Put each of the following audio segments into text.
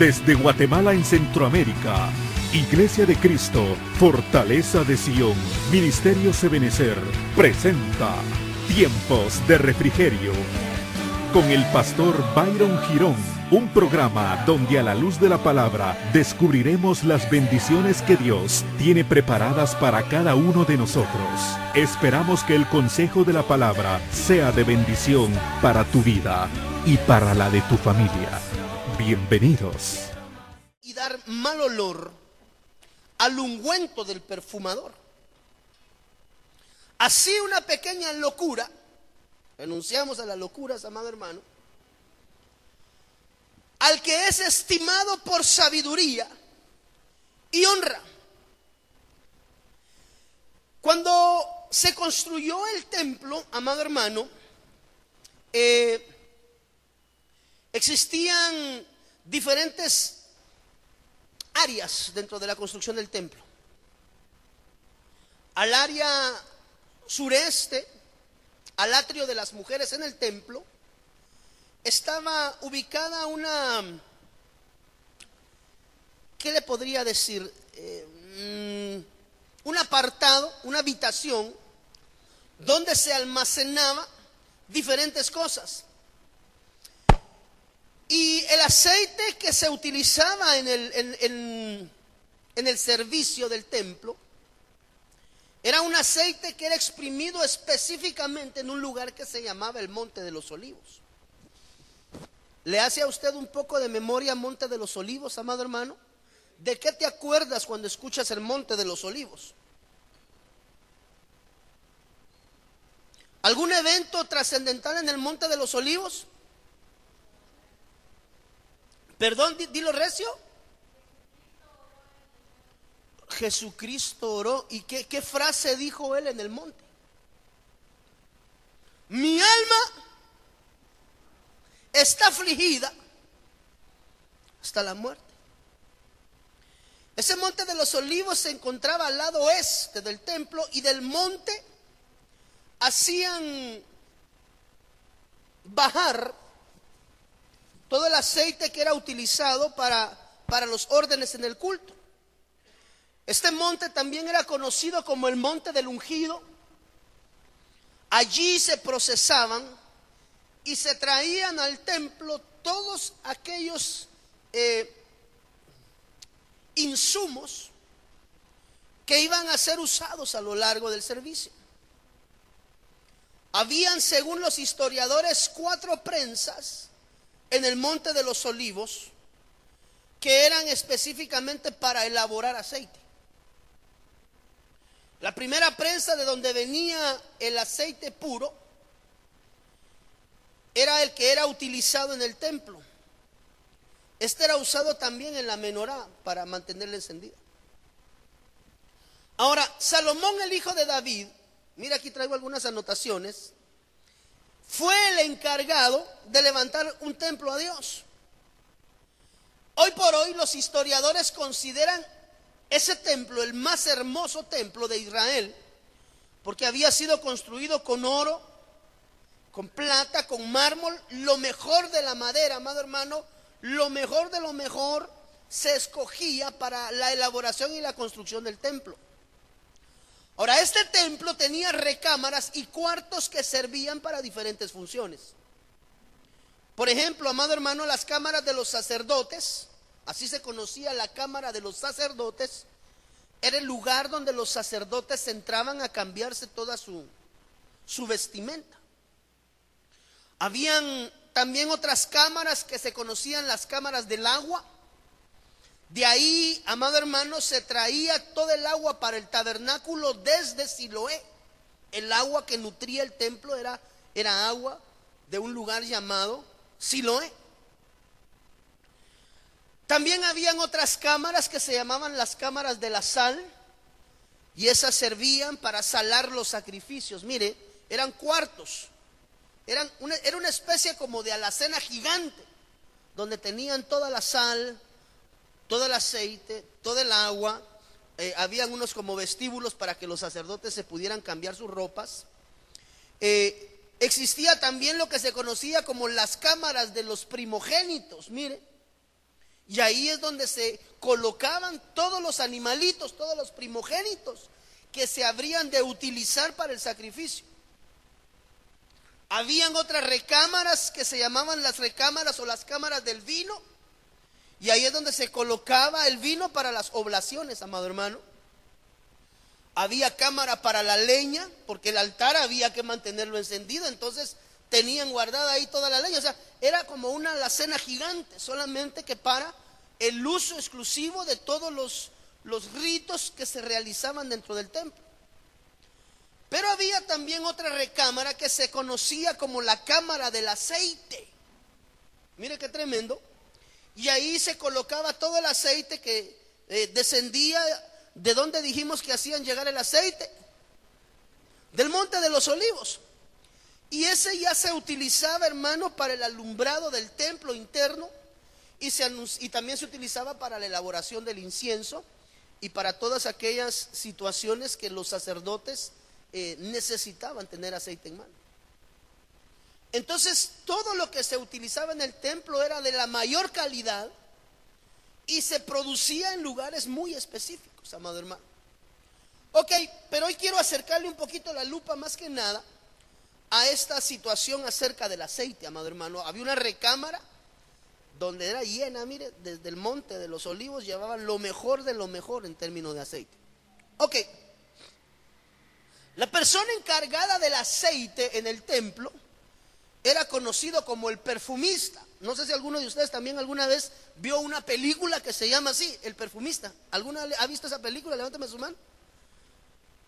Desde Guatemala en Centroamérica, Iglesia de Cristo, Fortaleza de Sion, Ministerio Sebenecer, presenta Tiempos de Refrigerio con el pastor Byron Girón, un programa donde a la luz de la palabra descubriremos las bendiciones que Dios tiene preparadas para cada uno de nosotros. Esperamos que el consejo de la palabra sea de bendición para tu vida y para la de tu familia. Bienvenidos. Y dar mal olor al ungüento del perfumador. Así una pequeña locura renunciamos a las locuras, amado hermano, al que es estimado por sabiduría y honra. Cuando se construyó el templo, amado hermano, eh, existían diferentes áreas dentro de la construcción del templo. Al área sureste al atrio de las mujeres en el templo, estaba ubicada una, ¿qué le podría decir? Eh, mm, un apartado, una habitación, donde se almacenaba diferentes cosas. Y el aceite que se utilizaba en el, en el servicio del templo, era un aceite que era exprimido específicamente en un lugar que se llamaba el Monte de los Olivos. ¿Le hace a usted un poco de memoria Monte de los Olivos, amado hermano? ¿De qué te acuerdas cuando escuchas el Monte de los Olivos? ¿Algún evento trascendental en el Monte de los Olivos? Perdón, dilo recio. Jesucristo oró. ¿Y qué, frase dijo él en el monte? Mi alma está afligida hasta la muerte. Ese monte de los olivos se encontraba al lado oeste del templo y del monte hacían bajar todo el aceite que era utilizado para, para los órdenes en el culto. Este monte también era conocido como el monte del ungido. Allí se procesaban y se traían al templo todos aquellos eh, insumos que iban a ser usados a lo largo del servicio. Habían, según los historiadores, cuatro prensas en el monte de los olivos que eran específicamente para elaborar aceite. La primera prensa de donde venía el aceite puro era el que era utilizado en el templo. Este era usado también en la menorá para mantenerla encendida. Ahora, Salomón, el hijo de David, mira aquí traigo algunas anotaciones, fue el encargado de levantar un templo a Dios. Hoy por hoy los historiadores consideran ese templo, el más hermoso templo de Israel, porque había sido construido con oro, con plata, con mármol, lo mejor de la madera, amado hermano, lo mejor de lo mejor se escogía para la elaboración y la construcción del templo. Ahora, este templo tenía recámaras y cuartos que servían para diferentes funciones. Por ejemplo, amado hermano, las cámaras de los sacerdotes, así se conocía la cámara de los sacerdotes, era el lugar donde los sacerdotes entraban a cambiarse toda su, su vestimenta. Habían también otras cámaras que se conocían las cámaras del agua. De ahí, amado hermano, se traía todo el agua para el tabernáculo desde Siloé. El agua que nutría el templo era, era agua de un lugar llamado Siloé. También habían otras cámaras que se llamaban las cámaras de la sal y esas servían para salar los sacrificios. Mire, eran cuartos, eran era una especie como de alacena gigante donde tenían toda la sal, todo el aceite, todo el agua. Eh, habían unos como vestíbulos para que los sacerdotes se pudieran cambiar sus ropas. Eh, existía también lo que se conocía como las cámaras de los primogénitos, mire Y ahí es donde se colocaban todos los animalitos, todos los primogénitos que se habrían de utilizar para el sacrificio. Habían otras recámaras que se llamaban las recámaras o las cámaras del vino. Y ahí es donde se colocaba el vino para las oblaciones, amado hermano. Había cámara para la leña, porque el altar había que mantenerlo encendido. Entonces tenían guardada ahí toda la leña. O sea, era como una alacena gigante, solamente que para el uso exclusivo de todos los, los ritos que se realizaban dentro del templo. Pero había también otra recámara que se conocía como la cámara del aceite. Mire qué tremendo. Y ahí se colocaba todo el aceite que eh, descendía. ¿De donde dijimos que hacían llegar el aceite? Del monte de los olivos. Y ese ya se utilizaba, hermano, para el alumbrado del templo interno. Y, se y también se utilizaba para la elaboración del incienso y para todas aquellas situaciones que los sacerdotes eh, necesitaban tener aceite en mano. Entonces, todo lo que se utilizaba en el templo era de la mayor calidad y se producía en lugares muy específicos, amado hermano. Ok, pero hoy quiero acercarle un poquito la lupa más que nada a esta situación acerca del aceite, amado hermano. Había una recámara donde era llena, mire, desde el monte de los olivos llevaban lo mejor de lo mejor en términos de aceite. Ok, la persona encargada del aceite en el templo era conocido como el perfumista. No sé si alguno de ustedes también alguna vez vio una película que se llama así, El perfumista. ¿Alguna ha visto esa película? Levántame su mano.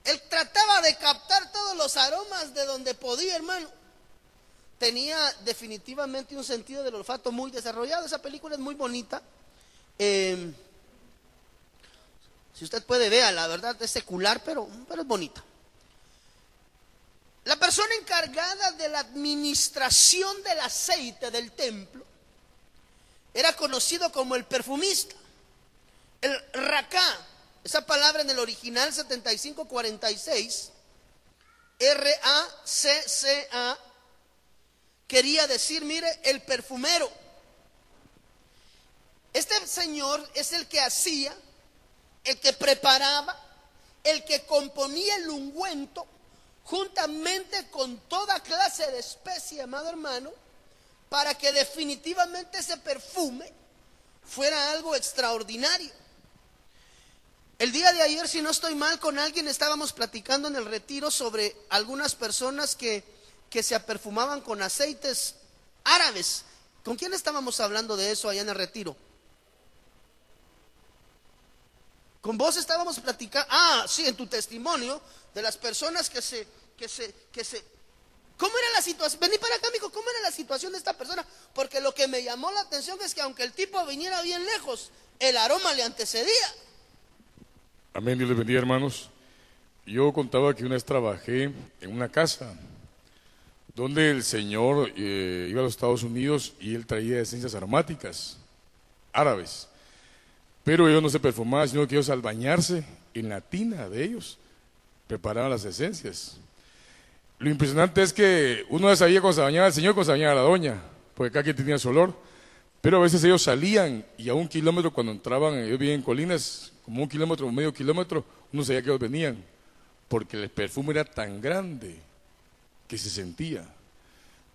Él trataba de captar todos los aromas de donde podía, hermano. Tenía definitivamente un sentido del olfato muy desarrollado. Esa película es muy bonita. Eh, si usted puede ver, la verdad es secular, pero, pero es bonita. La persona encargada de la administración del aceite del templo era conocido como el perfumista. El racá, esa palabra en el original 7546, R-A-C-C-A, quería decir, mire, el perfumero. Este señor es el que hacía, el que preparaba, el que componía el ungüento juntamente con toda clase de especie, amado hermano, para que definitivamente ese perfume fuera algo extraordinario. El día de ayer, si no estoy mal, con alguien estábamos platicando en el retiro sobre algunas personas que, que se aperfumaban con aceites árabes. ¿Con quién estábamos hablando de eso allá en el retiro? Con vos estábamos platicando, ah, sí, en tu testimonio, de las personas que se, que se, que se... ¿Cómo era la situación? Vení para acá, amigo, ¿cómo era la situación de esta persona? Porque lo que me llamó la atención es que aunque el tipo viniera bien lejos, el aroma le antecedía. Amén, Dios les bendiga, hermanos. Yo contaba que una vez trabajé en una casa donde el señor eh, iba a los Estados Unidos y él traía esencias aromáticas árabes. Pero ellos no se perfumaban, sino que ellos al bañarse en la tina de ellos preparaban las esencias. Lo impresionante es que uno sabía cuando se bañaba el señor, cuando se bañaba la doña, porque cada quien tenía su olor. Pero a veces ellos salían y a un kilómetro cuando entraban, ellos vivían en colinas, como un kilómetro medio kilómetro, uno sabía que ellos venían, porque el perfume era tan grande que se sentía.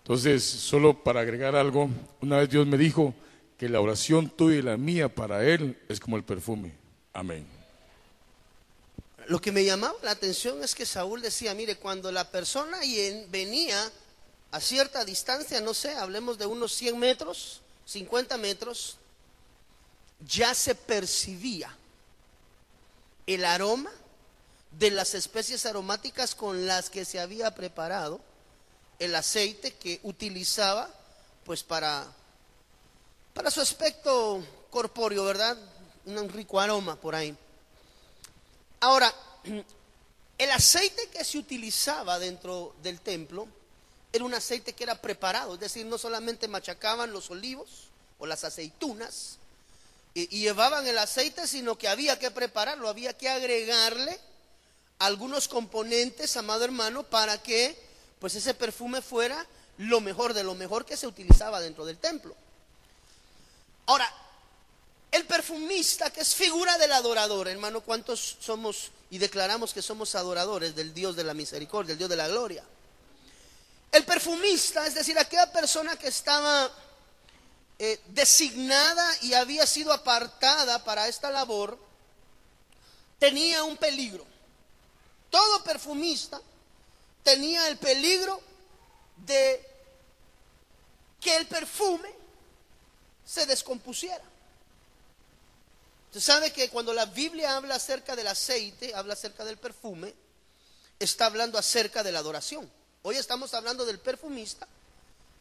Entonces, solo para agregar algo, una vez Dios me dijo que la oración tuya y la mía para Él es como el perfume. Amén. Lo que me llamaba la atención es que Saúl decía, mire, cuando la persona venía a cierta distancia, no sé, hablemos de unos 100 metros, 50 metros, ya se percibía el aroma de las especies aromáticas con las que se había preparado el aceite que utilizaba pues para para su aspecto corpóreo, ¿verdad? Un rico aroma por ahí. Ahora, el aceite que se utilizaba dentro del templo era un aceite que era preparado, es decir, no solamente machacaban los olivos o las aceitunas y, llevaban el aceite, sino que había que prepararlo, había que agregarle algunos componentes, amado hermano, para que pues ese perfume fuera lo mejor de lo mejor que se utilizaba dentro del templo. Ahora, perfumista, que es figura del adorador. Hermano, ¿cuántos somos y declaramos que somos adoradores del Dios de la misericordia, del Dios de la gloria? El perfumista, es decir, aquella persona que estaba eh, designada y había sido apartada para esta labor, tenía un peligro. Todo perfumista tenía el peligro de que el perfume se descompusiera. Usted sabe que cuando la Biblia habla acerca del aceite, habla acerca del perfume, está hablando acerca de la adoración. Hoy estamos hablando del perfumista.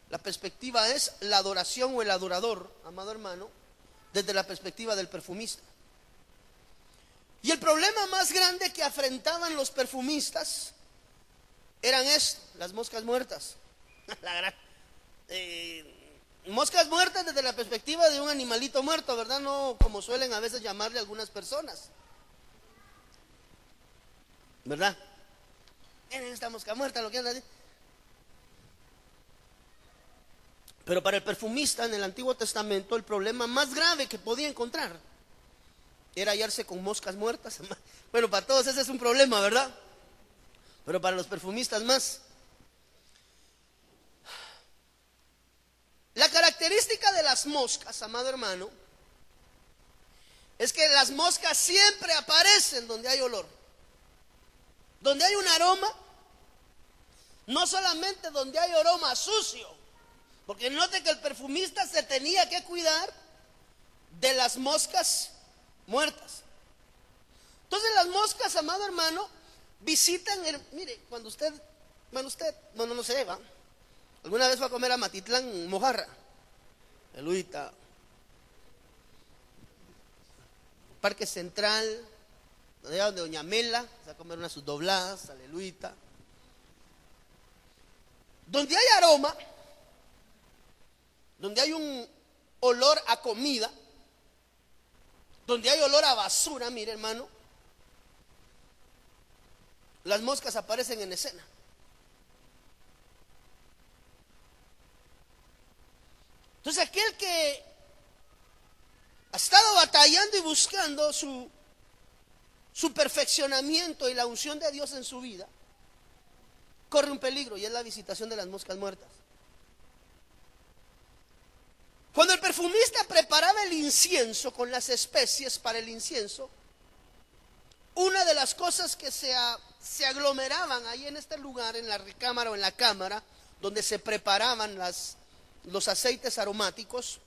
La perspectiva es la adoración o el adorador, amado hermano, desde la perspectiva del perfumista. Y el problema más grande que afrentaban los perfumistas eran esto, las moscas muertas. Eh, moscas muertas desde la perspectiva de un animalito muerto, ¿verdad? No como suelen a veces llamarle algunas personas. ¿Verdad? Miren esta mosca muerta, lo que Pero para el perfumista en el Antiguo Testamento el problema más grave que podía encontrar era hallarse con moscas muertas. Bueno, para todos ese es un problema, ¿verdad? Pero para los perfumistas más. La característica de las moscas, amado hermano, es que las moscas siempre aparecen donde hay olor. Donde hay un aroma, no solamente donde hay aroma sucio, porque note que el perfumista se tenía que cuidar de las moscas muertas. Entonces las moscas, amado hermano, visitan, el, mire, cuando usted, bueno, usted, bueno, no se va, alguna vez fue a comer a Matitlán, mojarra, Eluita, Parque Central, donde Doña Mela, se va a comer unas sus dobladas, aleluya. Donde hay aroma, donde hay un olor a comida, donde hay olor a basura, mire hermano, las moscas aparecen en escena. Entonces aquel que ha estado batallando y buscando su, su perfeccionamiento y la unción de Dios en su vida, corre un peligro y es la visitación de las moscas muertas. Cuando el perfumista preparaba el incienso con las especies para el incienso, una de las cosas que se, se aglomeraban ahí en este lugar, en la recámara o en la cámara, donde se preparaban las, los aceites aromáticos,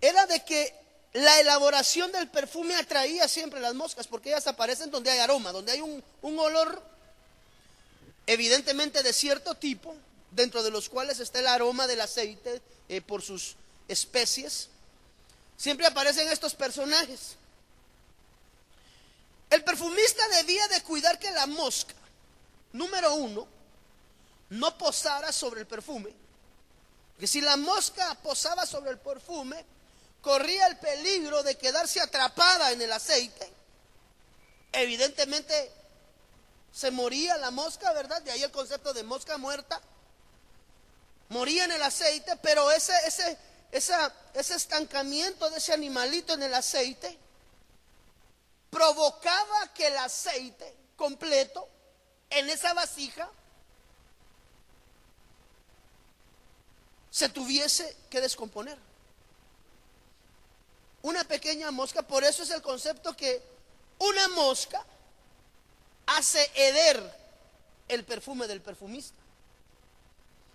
era de que la elaboración del perfume atraía siempre las moscas, porque ellas aparecen donde hay aroma, donde hay un, olor evidentemente de cierto tipo, dentro de los cuales está el aroma del aceite eh, por sus especies. Siempre aparecen estos personajes. El perfumista debía de cuidar que la mosca, número uno, no posara sobre el perfume. Que si la mosca posaba sobre el perfume, corría el peligro de quedarse atrapada en el aceite. Evidentemente se moría la mosca, ¿verdad? De ahí el concepto de mosca muerta moría en el aceite, pero ese, ese, ese estancamiento de ese animalito en el aceite provocaba que el aceite completo en esa vasija se tuviese que descomponer. Una pequeña mosca, por eso es el concepto que una mosca hace heder el perfume del perfumista.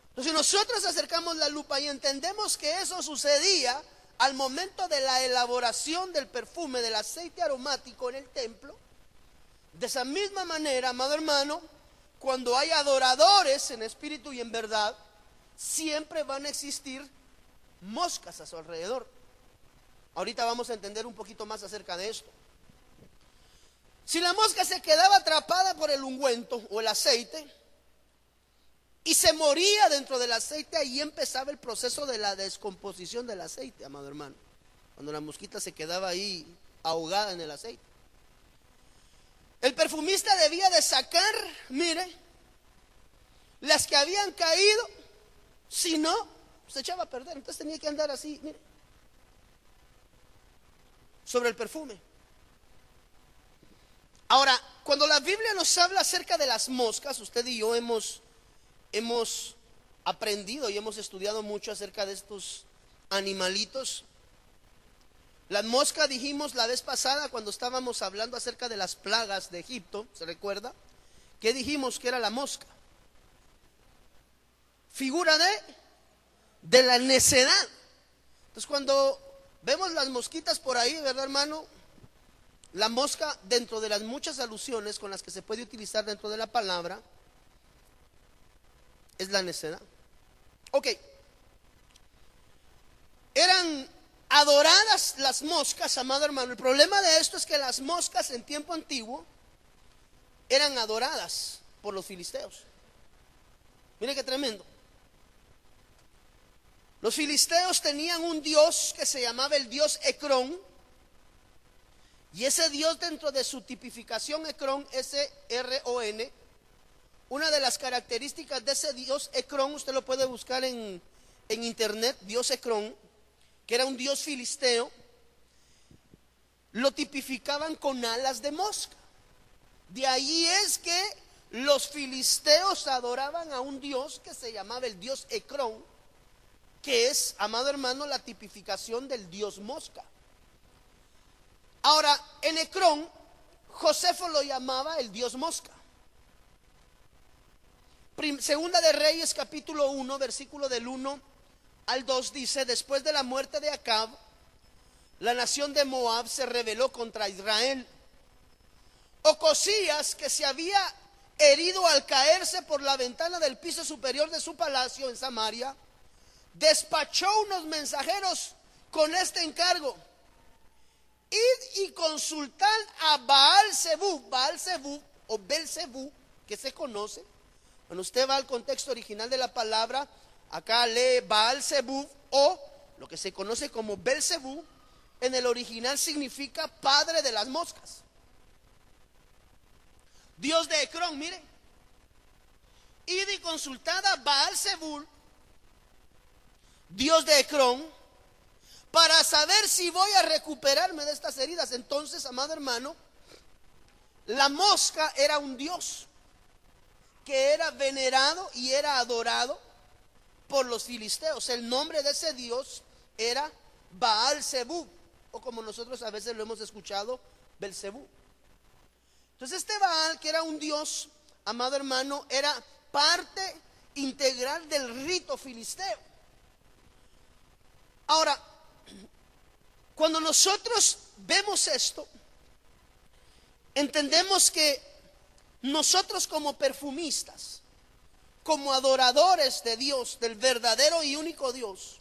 Entonces nosotros acercamos la lupa y entendemos que eso sucedía al momento de la elaboración del perfume del aceite aromático en el templo. De esa misma manera, amado hermano, cuando hay adoradores en espíritu y en verdad, siempre van a existir moscas a su alrededor. Ahorita vamos a entender un poquito más acerca de esto. Si la mosca se quedaba atrapada por el ungüento o el aceite, y se moría dentro del aceite, ahí empezaba el proceso de la descomposición del aceite, amado hermano. Cuando la mosquita se quedaba ahí ahogada en el aceite. El perfumista debía de sacar, mire, las que habían caído, si no, se echaba a perder. Entonces tenía que andar así, mire. sobre el perfume. Ahora, cuando la Biblia nos habla acerca de las moscas, usted y yo hemos, hemos aprendido y hemos estudiado mucho acerca de estos animalitos. La mosca dijimos la vez pasada cuando estábamos hablando acerca de las plagas de Egipto, ¿se recuerda? ¿Qué dijimos que era la mosca? Figura de, de la necedad. Entonces cuando vemos las mosquitas por ahí, ¿verdad hermano? La mosca, dentro de las muchas alusiones con las que se puede utilizar dentro de la palabra, es la necedad. Ok. Eran adoradas las moscas, amado hermano. El problema de esto es que las moscas en tiempo antiguo eran adoradas por los filisteos. Mire qué tremendo. Los filisteos tenían un dios que se llamaba el dios Ecrón. Y ese dios dentro de su tipificación Ecrón, S-R-O-N, una de las características de ese dios Ecrón, usted lo puede buscar en, en internet, dios Ecrón, que era un dios filisteo, lo tipificaban con alas de mosca. De ahí es que los filisteos adoraban a un dios que se llamaba el dios Ecrón, que es, amado hermano, la tipificación del dios mosca. Ahora, en Ecrón, Josefo lo llamaba el dios mosca. Segunda de Reyes capítulo 1, versículo del 1 al 2 dice, después de la muerte de Acab, la nación de Moab se rebeló contra Israel. Ocosías, que se había herido al caerse por la ventana del piso superior de su palacio en Samaria, despachó unos mensajeros con este encargo. Id y consultad a Baal Zebú, Baal Zebú o Belzebú, que se conoce, cuando usted va al contexto original de la palabra, acá lee Baal Zebú o lo que se conoce como Belzebú, en el original significa padre de las moscas. Dios de Ecrón, mire. Id y consultad a Baal Zebú, Dios de Ecrón, para saber si voy a recuperarme de estas heridas. Entonces, amado hermano, la mosca era un dios que era venerado y era adorado por los filisteos. El nombre de ese Dios era Baal Zebú, o como nosotros a veces lo hemos escuchado, Belzebú. Entonces este Baal, que era un Dios, amado hermano, era parte integral del rito filisteo. Ahora, cuando nosotros vemos esto, entendemos que nosotros como perfumistas, como adoradores de Dios, del verdadero y único Dios,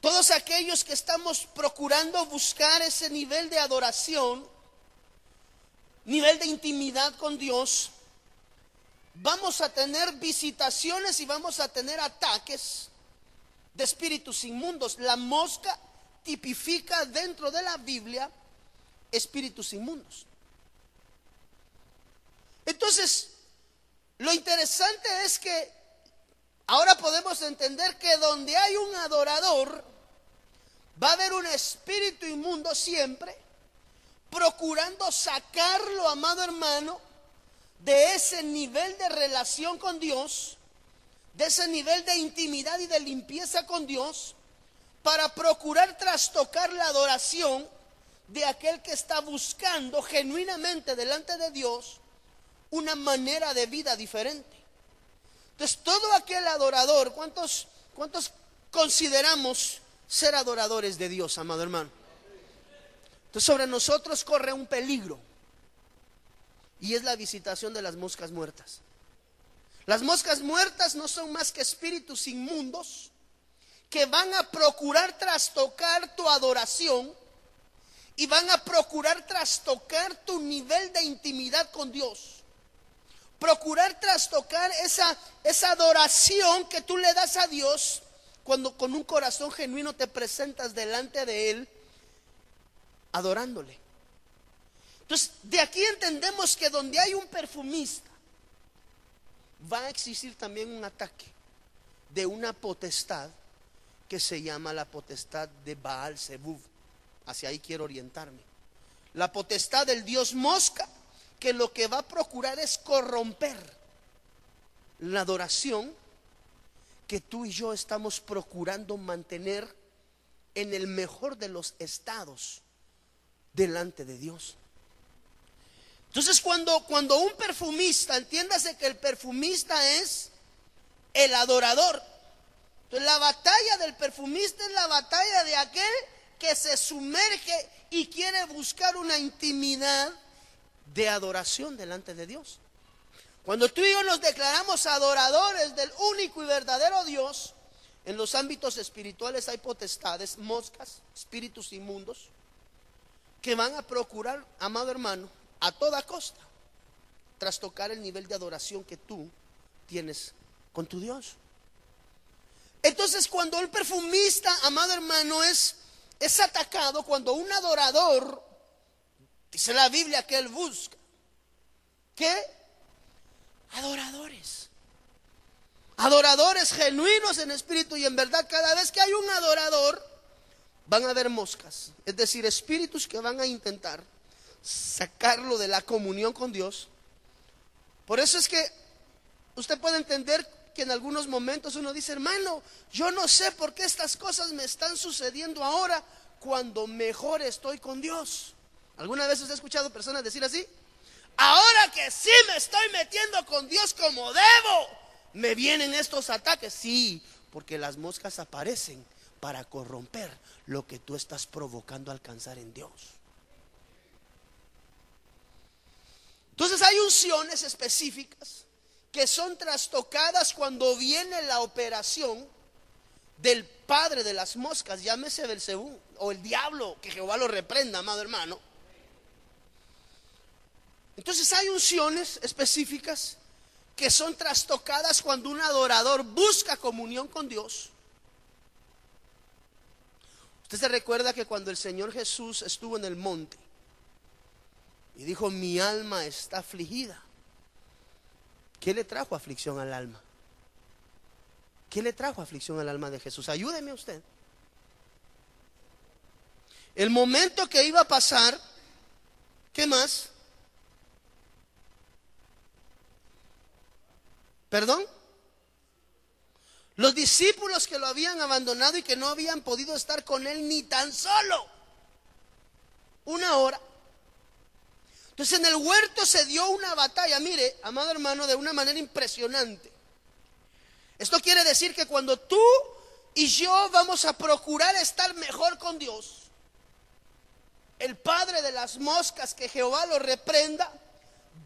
todos aquellos que estamos procurando buscar ese nivel de adoración, nivel de intimidad con Dios, vamos a tener visitaciones y vamos a tener ataques de espíritus inmundos. La mosca tipifica dentro de la Biblia espíritus inmundos. Entonces, lo interesante es que ahora podemos entender que donde hay un adorador, va a haber un espíritu inmundo siempre, procurando sacarlo, amado hermano, de ese nivel de relación con Dios, de ese nivel de intimidad y de limpieza con Dios, para procurar trastocar la adoración de aquel que está buscando genuinamente delante de Dios una manera de vida diferente. Entonces, todo aquel adorador, ¿cuántos, cuántos consideramos ser adoradores de Dios, amado hermano? Entonces, sobre nosotros corre un peligro y es la visitación de las moscas muertas. Las moscas muertas no son más que espíritus inmundos que van a procurar trastocar tu adoración y van a procurar trastocar tu nivel de intimidad con Dios procurar trastocar esa, esa adoración que tú le das a Dios cuando con un corazón genuino te presentas delante de Él adorándole. Entonces, de aquí entendemos que donde hay un perfumista, va a existir también un ataque de una potestad que se llama la potestad de Baal Zebub. Hacia ahí quiero orientarme. La potestad del Dios mosca, que lo que va a procurar es corromper la adoración que tú y yo estamos procurando mantener en el mejor de los estados delante de Dios. Entonces cuando, cuando un perfumista, entiéndase que el perfumista es el adorador. Entonces la batalla del perfumista es la batalla de aquel que se sumerge y quiere buscar una intimidad de adoración delante de Dios. Cuando tú y yo nos declaramos adoradores del único y verdadero Dios, en los ámbitos espirituales hay potestades, moscas, espíritus inmundos, que van a procurar, amado hermano, a toda costa, trastocar el nivel de adoración que tú tienes con tu Dios. Entonces, cuando el perfumista, amado hermano, es, es atacado, cuando un adorador, dice la Biblia que él busca, ¿qué? Adoradores. Adoradores genuinos en espíritu y en verdad. Cada vez que hay un adorador, van a haber moscas. Es decir, espíritus que van a intentar sacarlo de la comunión con Dios. Por eso es que usted puede entender que en algunos momentos uno dice, hermano, yo no sé por qué estas cosas me están sucediendo ahora cuando mejor estoy con Dios. ¿Alguna vez usted ha escuchado personas decir así? Ahora que sí me estoy metiendo con Dios como debo, me vienen estos ataques. Sí, porque las moscas aparecen para corromper lo que tú estás provocando alcanzar en Dios. Entonces hay unciones específicas que son trastocadas cuando viene la operación del padre de las moscas, llámese Belcebú o el diablo, que Jehová lo reprenda, amado hermano. Entonces hay unciones específicas que son trastocadas cuando un adorador busca comunión con Dios. Usted se recuerda que cuando el Señor Jesús estuvo en el monte y dijo, mi alma está afligida. ¿Qué le trajo aflicción al alma? ¿Qué le trajo aflicción al alma de Jesús? Ayúdeme usted. El momento que iba a pasar, ¿qué más? ¿Perdón? Los discípulos que lo habían abandonado y que no habían podido estar con él ni tan solo una hora. Entonces en el huerto se dio una batalla, mire, amado hermano, de una manera impresionante. Esto quiere decir que cuando tú y yo vamos a procurar estar mejor con Dios, el Padre de las moscas, que Jehová lo reprenda,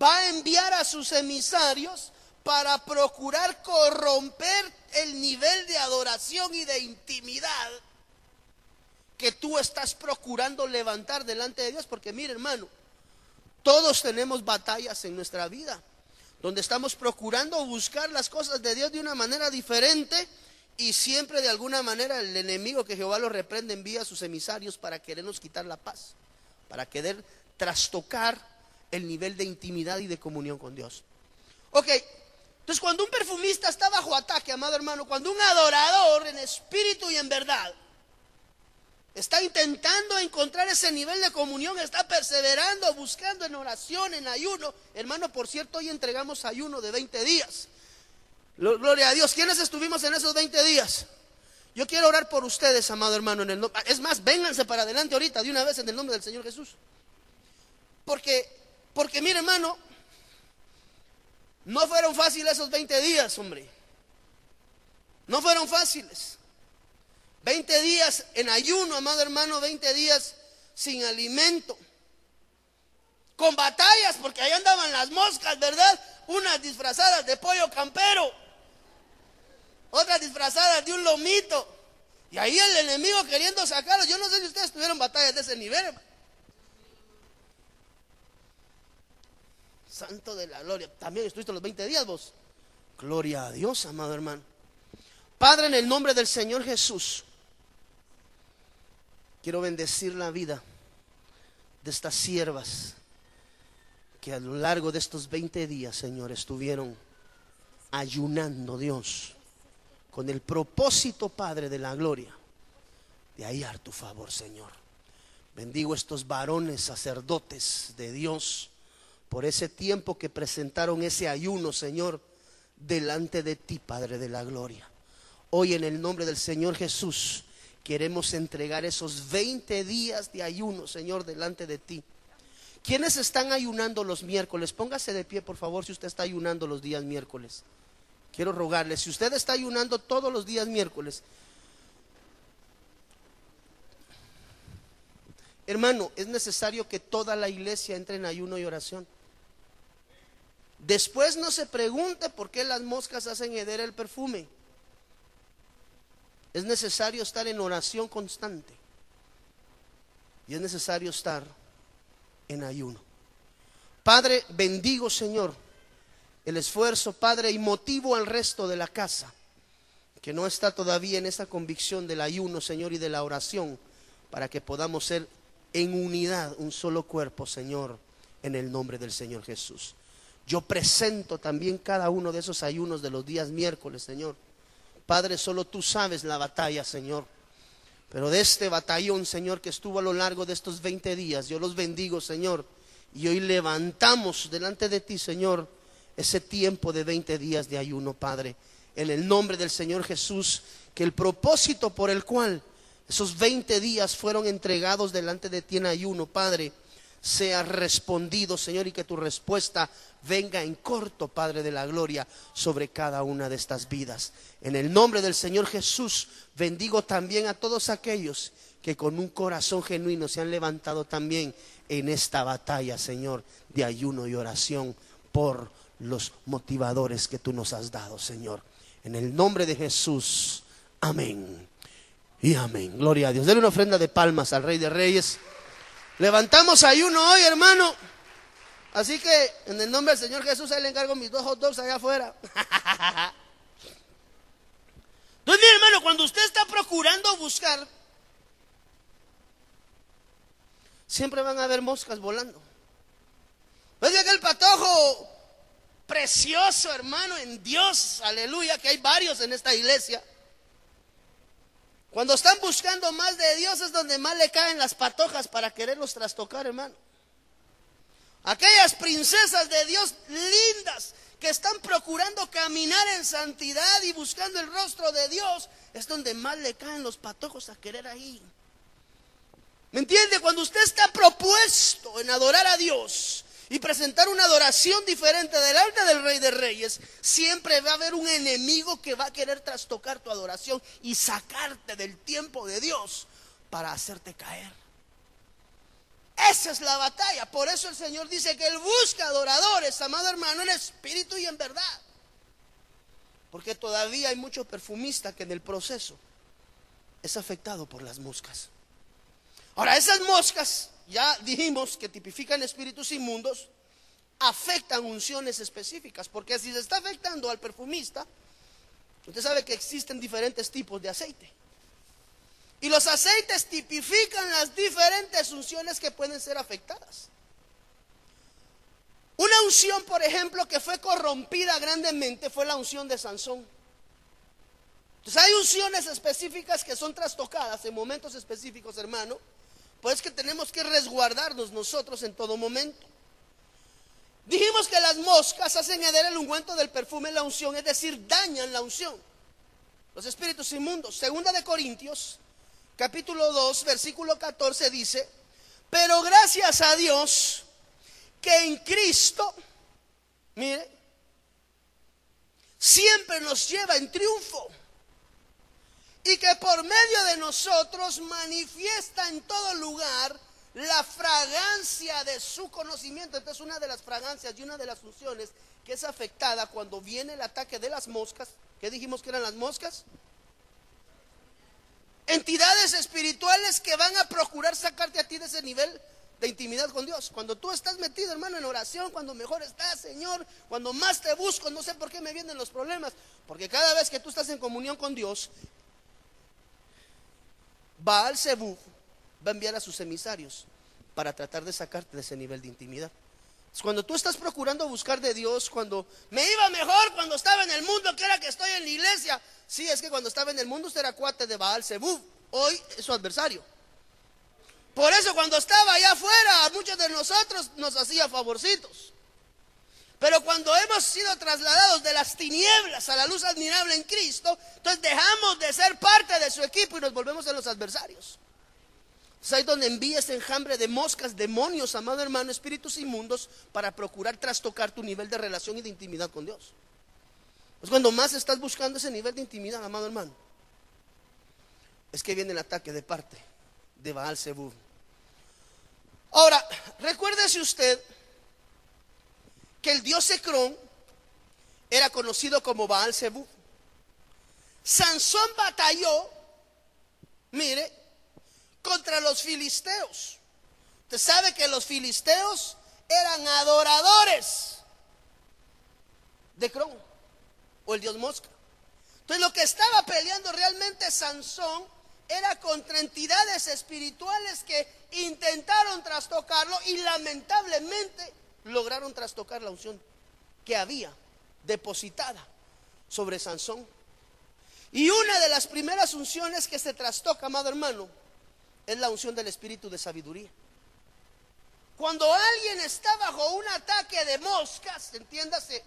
va a enviar a sus emisarios para procurar corromper el nivel de adoración y de intimidad que tú estás procurando levantar delante de Dios. Porque mire hermano, todos tenemos batallas en nuestra vida, donde estamos procurando buscar las cosas de Dios de una manera diferente y siempre de alguna manera el enemigo que Jehová lo reprende envía a sus emisarios para querernos quitar la paz, para querer trastocar el nivel de intimidad y de comunión con Dios. Ok, entonces cuando un perfumista está bajo ataque, amado hermano, cuando un adorador en espíritu y en verdad está intentando encontrar ese nivel de comunión, está perseverando, buscando en oración, en ayuno. Hermano, por cierto, hoy entregamos ayuno de 20 días. Gloria a Dios. ¿Quiénes estuvimos en esos 20 días? Yo quiero orar por ustedes, amado hermano. En el es más, vénganse para adelante ahorita, de una vez, en el nombre del Señor Jesús. Porque, porque mire, hermano, no fueron fáciles esos 20 días, hombre. No fueron fáciles. 20 días en ayuno, amado hermano, 20 días sin alimento. Con batallas, porque ahí andaban las moscas, ¿verdad? Unas disfrazadas de pollo campero, otras disfrazadas de un lomito. Y ahí el enemigo queriendo sacarlos. Yo no sé si ustedes tuvieron batallas de ese nivel. Santo de la gloria. También estuviste los 20 días vos. Gloria a Dios, amado hermano. Padre, en el nombre del Señor Jesús. Quiero bendecir la vida de estas siervas que a lo largo de estos 20 días, Señor, estuvieron ayunando, Dios, con el propósito, Padre, de la gloria, de hallar tu favor, Señor. Bendigo estos varones sacerdotes de Dios por ese tiempo que presentaron ese ayuno, Señor, delante de ti, Padre de la Gloria. Hoy en el nombre del Señor Jesús queremos entregar esos 20 días de ayuno, Señor, delante de ti. ¿Quiénes están ayunando los miércoles? Póngase de pie, por favor, si usted está ayunando los días miércoles. Quiero rogarle, si usted está ayunando todos los días miércoles, hermano, es necesario que toda la iglesia entre en ayuno y oración. Después no se pregunte por qué las moscas hacen heder el perfume. Es necesario estar en oración constante. Y es necesario estar en ayuno. Padre, bendigo, Señor, el esfuerzo, Padre, y motivo al resto de la casa que no está todavía en esa convicción del ayuno, Señor, y de la oración, para que podamos ser en unidad un solo cuerpo, Señor, en el nombre del Señor Jesús. Yo presento también cada uno de esos ayunos de los días miércoles, Señor. Padre, solo tú sabes la batalla, Señor. Pero de este batallón, Señor, que estuvo a lo largo de estos 20 días, yo los bendigo, Señor. Y hoy levantamos delante de ti, Señor, ese tiempo de 20 días de ayuno, Padre. En el nombre del Señor Jesús, que el propósito por el cual esos 20 días fueron entregados delante de ti en ayuno, Padre, sea respondido, Señor, y que tu respuesta venga en corto, Padre de la Gloria, sobre cada una de estas vidas. En el nombre del Señor Jesús, bendigo también a todos aquellos que con un corazón genuino se han levantado también en esta batalla, Señor, de ayuno y oración por los motivadores que tú nos has dado, Señor. En el nombre de Jesús, amén. Y amén. Gloria a Dios. Denle una ofrenda de palmas al Rey de Reyes. Levantamos ayuno hoy, hermano. Así que en el nombre del Señor Jesús, ahí le encargo mis dos hot dogs allá afuera. Entonces, mi hermano, cuando usted está procurando buscar, siempre van a haber moscas volando. Oye, que el patojo precioso, hermano, en Dios, aleluya, que hay varios en esta iglesia. Cuando están buscando más de Dios es donde más le caen las patojas para quererlos trastocar, hermano. Aquellas princesas de Dios lindas que están procurando caminar en santidad y buscando el rostro de Dios, es donde más le caen los patojos a querer ahí. ¿Me entiende? Cuando usted está propuesto en adorar a Dios, y presentar una adoración diferente delante del Rey de Reyes, siempre va a haber un enemigo que va a querer trastocar tu adoración y sacarte del tiempo de Dios para hacerte caer. Esa es la batalla. Por eso el Señor dice que Él busca adoradores, amado hermano, en espíritu y en verdad. Porque todavía hay mucho perfumista que en el proceso es afectado por las moscas. Ahora, esas moscas ya dijimos que tipifican espíritus inmundos, afectan unciones específicas, porque si se está afectando al perfumista, usted sabe que existen diferentes tipos de aceite. Y los aceites tipifican las diferentes unciones que pueden ser afectadas. Una unción, por ejemplo, que fue corrompida grandemente fue la unción de Sansón. Entonces hay unciones específicas que son trastocadas en momentos específicos, hermano, pues que tenemos que resguardarnos nosotros en todo momento. Dijimos que las moscas hacen heder el ungüento del perfume en la unción, es decir, dañan la unción. Los espíritus inmundos. Segunda de Corintios, capítulo 2, versículo 14 dice, pero gracias a Dios que en Cristo, mire, siempre nos lleva en triunfo y que por medio de nosotros manifiesta en todo lugar la fragancia de su conocimiento. Entonces una de las fragancias y una de las funciones que es afectada cuando viene el ataque de las moscas, ¿qué dijimos que eran las moscas? Entidades espirituales que van a procurar sacarte a ti de ese nivel de intimidad con Dios. Cuando tú estás metido, hermano, en oración, cuando mejor estás, Señor, cuando más te busco, no sé por qué me vienen los problemas, porque cada vez que tú estás en comunión con Dios, Baal Zebub va a enviar a sus emisarios para tratar de sacarte de ese nivel de intimidad. Cuando tú estás procurando buscar de Dios, cuando me iba mejor cuando estaba en el mundo, que era que estoy en la iglesia. Sí, es que cuando estaba en el mundo usted era cuate de Baal Zebub. Hoy es su adversario. Por eso cuando estaba allá afuera, a muchos de nosotros nos hacía favorcitos. Pero cuando hemos sido trasladados de las tinieblas a la luz admirable en Cristo, entonces dejamos de ser parte de su equipo y nos volvemos a los adversarios. Es ahí donde envía ese enjambre de moscas, demonios, amado hermano, espíritus inmundos, para procurar trastocar tu nivel de relación y de intimidad con Dios. Es cuando más estás buscando ese nivel de intimidad, amado hermano. Es que viene el ataque de parte de Baal Zebub. Ahora, recuérdese usted que el dios Ecrón era conocido como Baal Zebub. Sansón batalló, mire, contra los filisteos. Usted sabe que los filisteos eran adoradores de Ecrón o el dios Mosca. Entonces lo que estaba peleando realmente Sansón era contra entidades espirituales que intentaron trastocarlo y lamentablemente lograron trastocar la unción que había depositada sobre Sansón. Y una de las primeras unciones que se trastoca, amado hermano, es la unción del espíritu de sabiduría. Cuando alguien está bajo un ataque de moscas, entiéndase,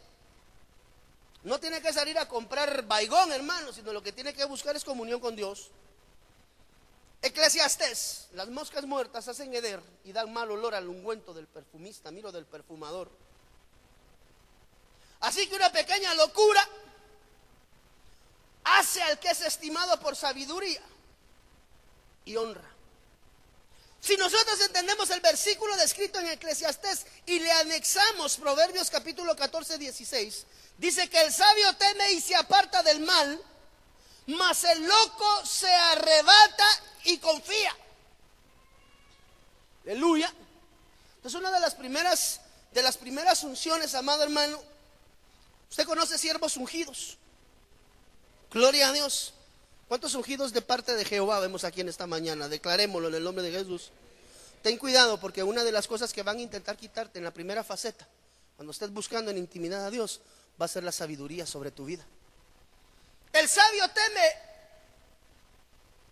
no tiene que salir a comprar baigón, hermano, sino lo que tiene que buscar es comunión con Dios. Eclesiastés, las moscas muertas hacen heder y dan mal olor al ungüento del perfumista, miro del perfumador. Así que una pequeña locura hace al que es estimado por sabiduría y honra. Si nosotros entendemos el versículo descrito en Eclesiastés y le anexamos Proverbios capítulo 14, 16, dice que el sabio teme y se aparta del mal, mas el loco se arrebata y confía. Aleluya. Entonces una de las primeras de las primeras unciones, amado hermano, usted conoce siervos ungidos. Gloria a Dios. ¿Cuántos ungidos de parte de Jehová vemos aquí en esta mañana? Declarémoslo en el nombre de Jesús. Ten cuidado porque una de las cosas que van a intentar quitarte en la primera faceta, cuando estés buscando en intimidad a Dios, va a ser la sabiduría sobre tu vida. El sabio teme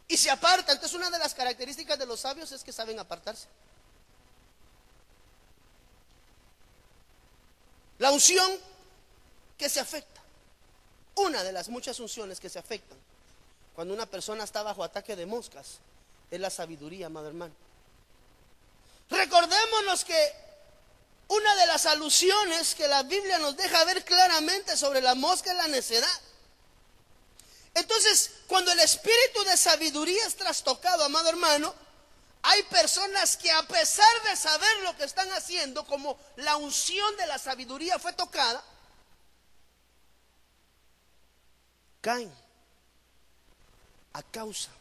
y se aparta. Entonces una de las características de los sabios es que saben apartarse. La unción que se afecta. Una de las muchas unciones que se afectan cuando una persona está bajo ataque de moscas es la sabiduría, madre hermano. Recordémonos que una de las alusiones que la Biblia nos deja ver claramente sobre la mosca es la necedad. Entonces, cuando el espíritu de sabiduría es trastocado, amado hermano, hay personas que a pesar de saber lo que están haciendo, como la unción de la sabiduría fue tocada, caen a causa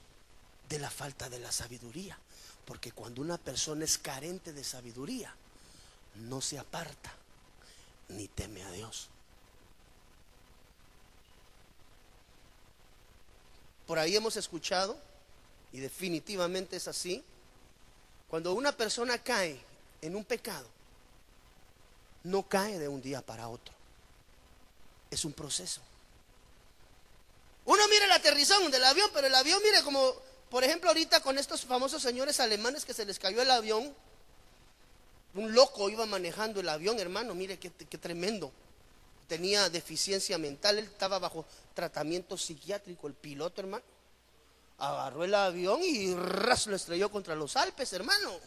de la falta de la sabiduría. Porque cuando una persona es carente de sabiduría, no se aparta ni teme a Dios. Por ahí hemos escuchado, y definitivamente es así, cuando una persona cae en un pecado, no cae de un día para otro. Es un proceso. Uno mira el aterrizón del avión, pero el avión, mire, como por ejemplo ahorita con estos famosos señores alemanes que se les cayó el avión, un loco iba manejando el avión, hermano, mire qué, qué tremendo. Tenía deficiencia mental, él estaba bajo tratamiento psiquiátrico, el piloto, hermano. Agarró el avión y ras lo estrelló contra los Alpes, hermano.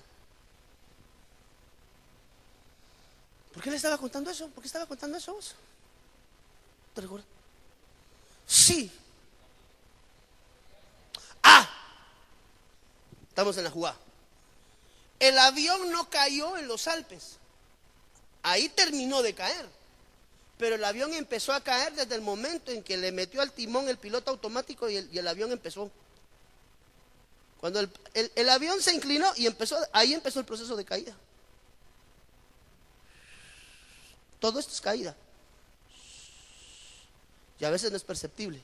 ¿Por qué le estaba contando eso? ¿Por qué estaba contando eso? ¿Te recuerdas? Sí. Ah, estamos en la jugada. El avión no cayó en los Alpes. Ahí terminó de caer. Pero el avión empezó a caer desde el momento en que le metió al timón el piloto automático y el, avión empezó. Cuando el, avión se inclinó y empezó, ahí empezó el proceso de caída. Todo esto es caída. Y a veces no es perceptible.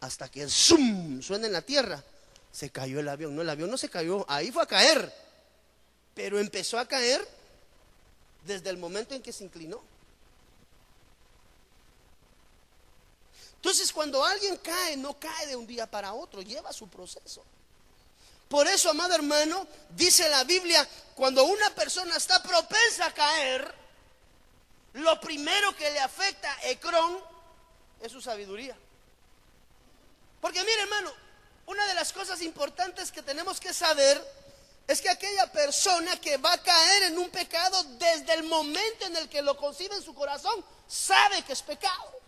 Hasta que el zoom suena en la tierra, se cayó el avión. No, el avión no se cayó, ahí fue a caer. Pero empezó a caer desde el momento en que se inclinó. Entonces cuando alguien cae, no cae de un día para otro, lleva su proceso. Por eso, amado hermano, dice la Biblia, cuando una persona está propensa a caer, lo primero que le afecta a Ecrón es su sabiduría. Porque mire, hermano, una de las cosas importantes que tenemos que saber es que aquella persona que va a caer en un pecado desde el momento en el que lo concibe en su corazón, sabe que es pecado.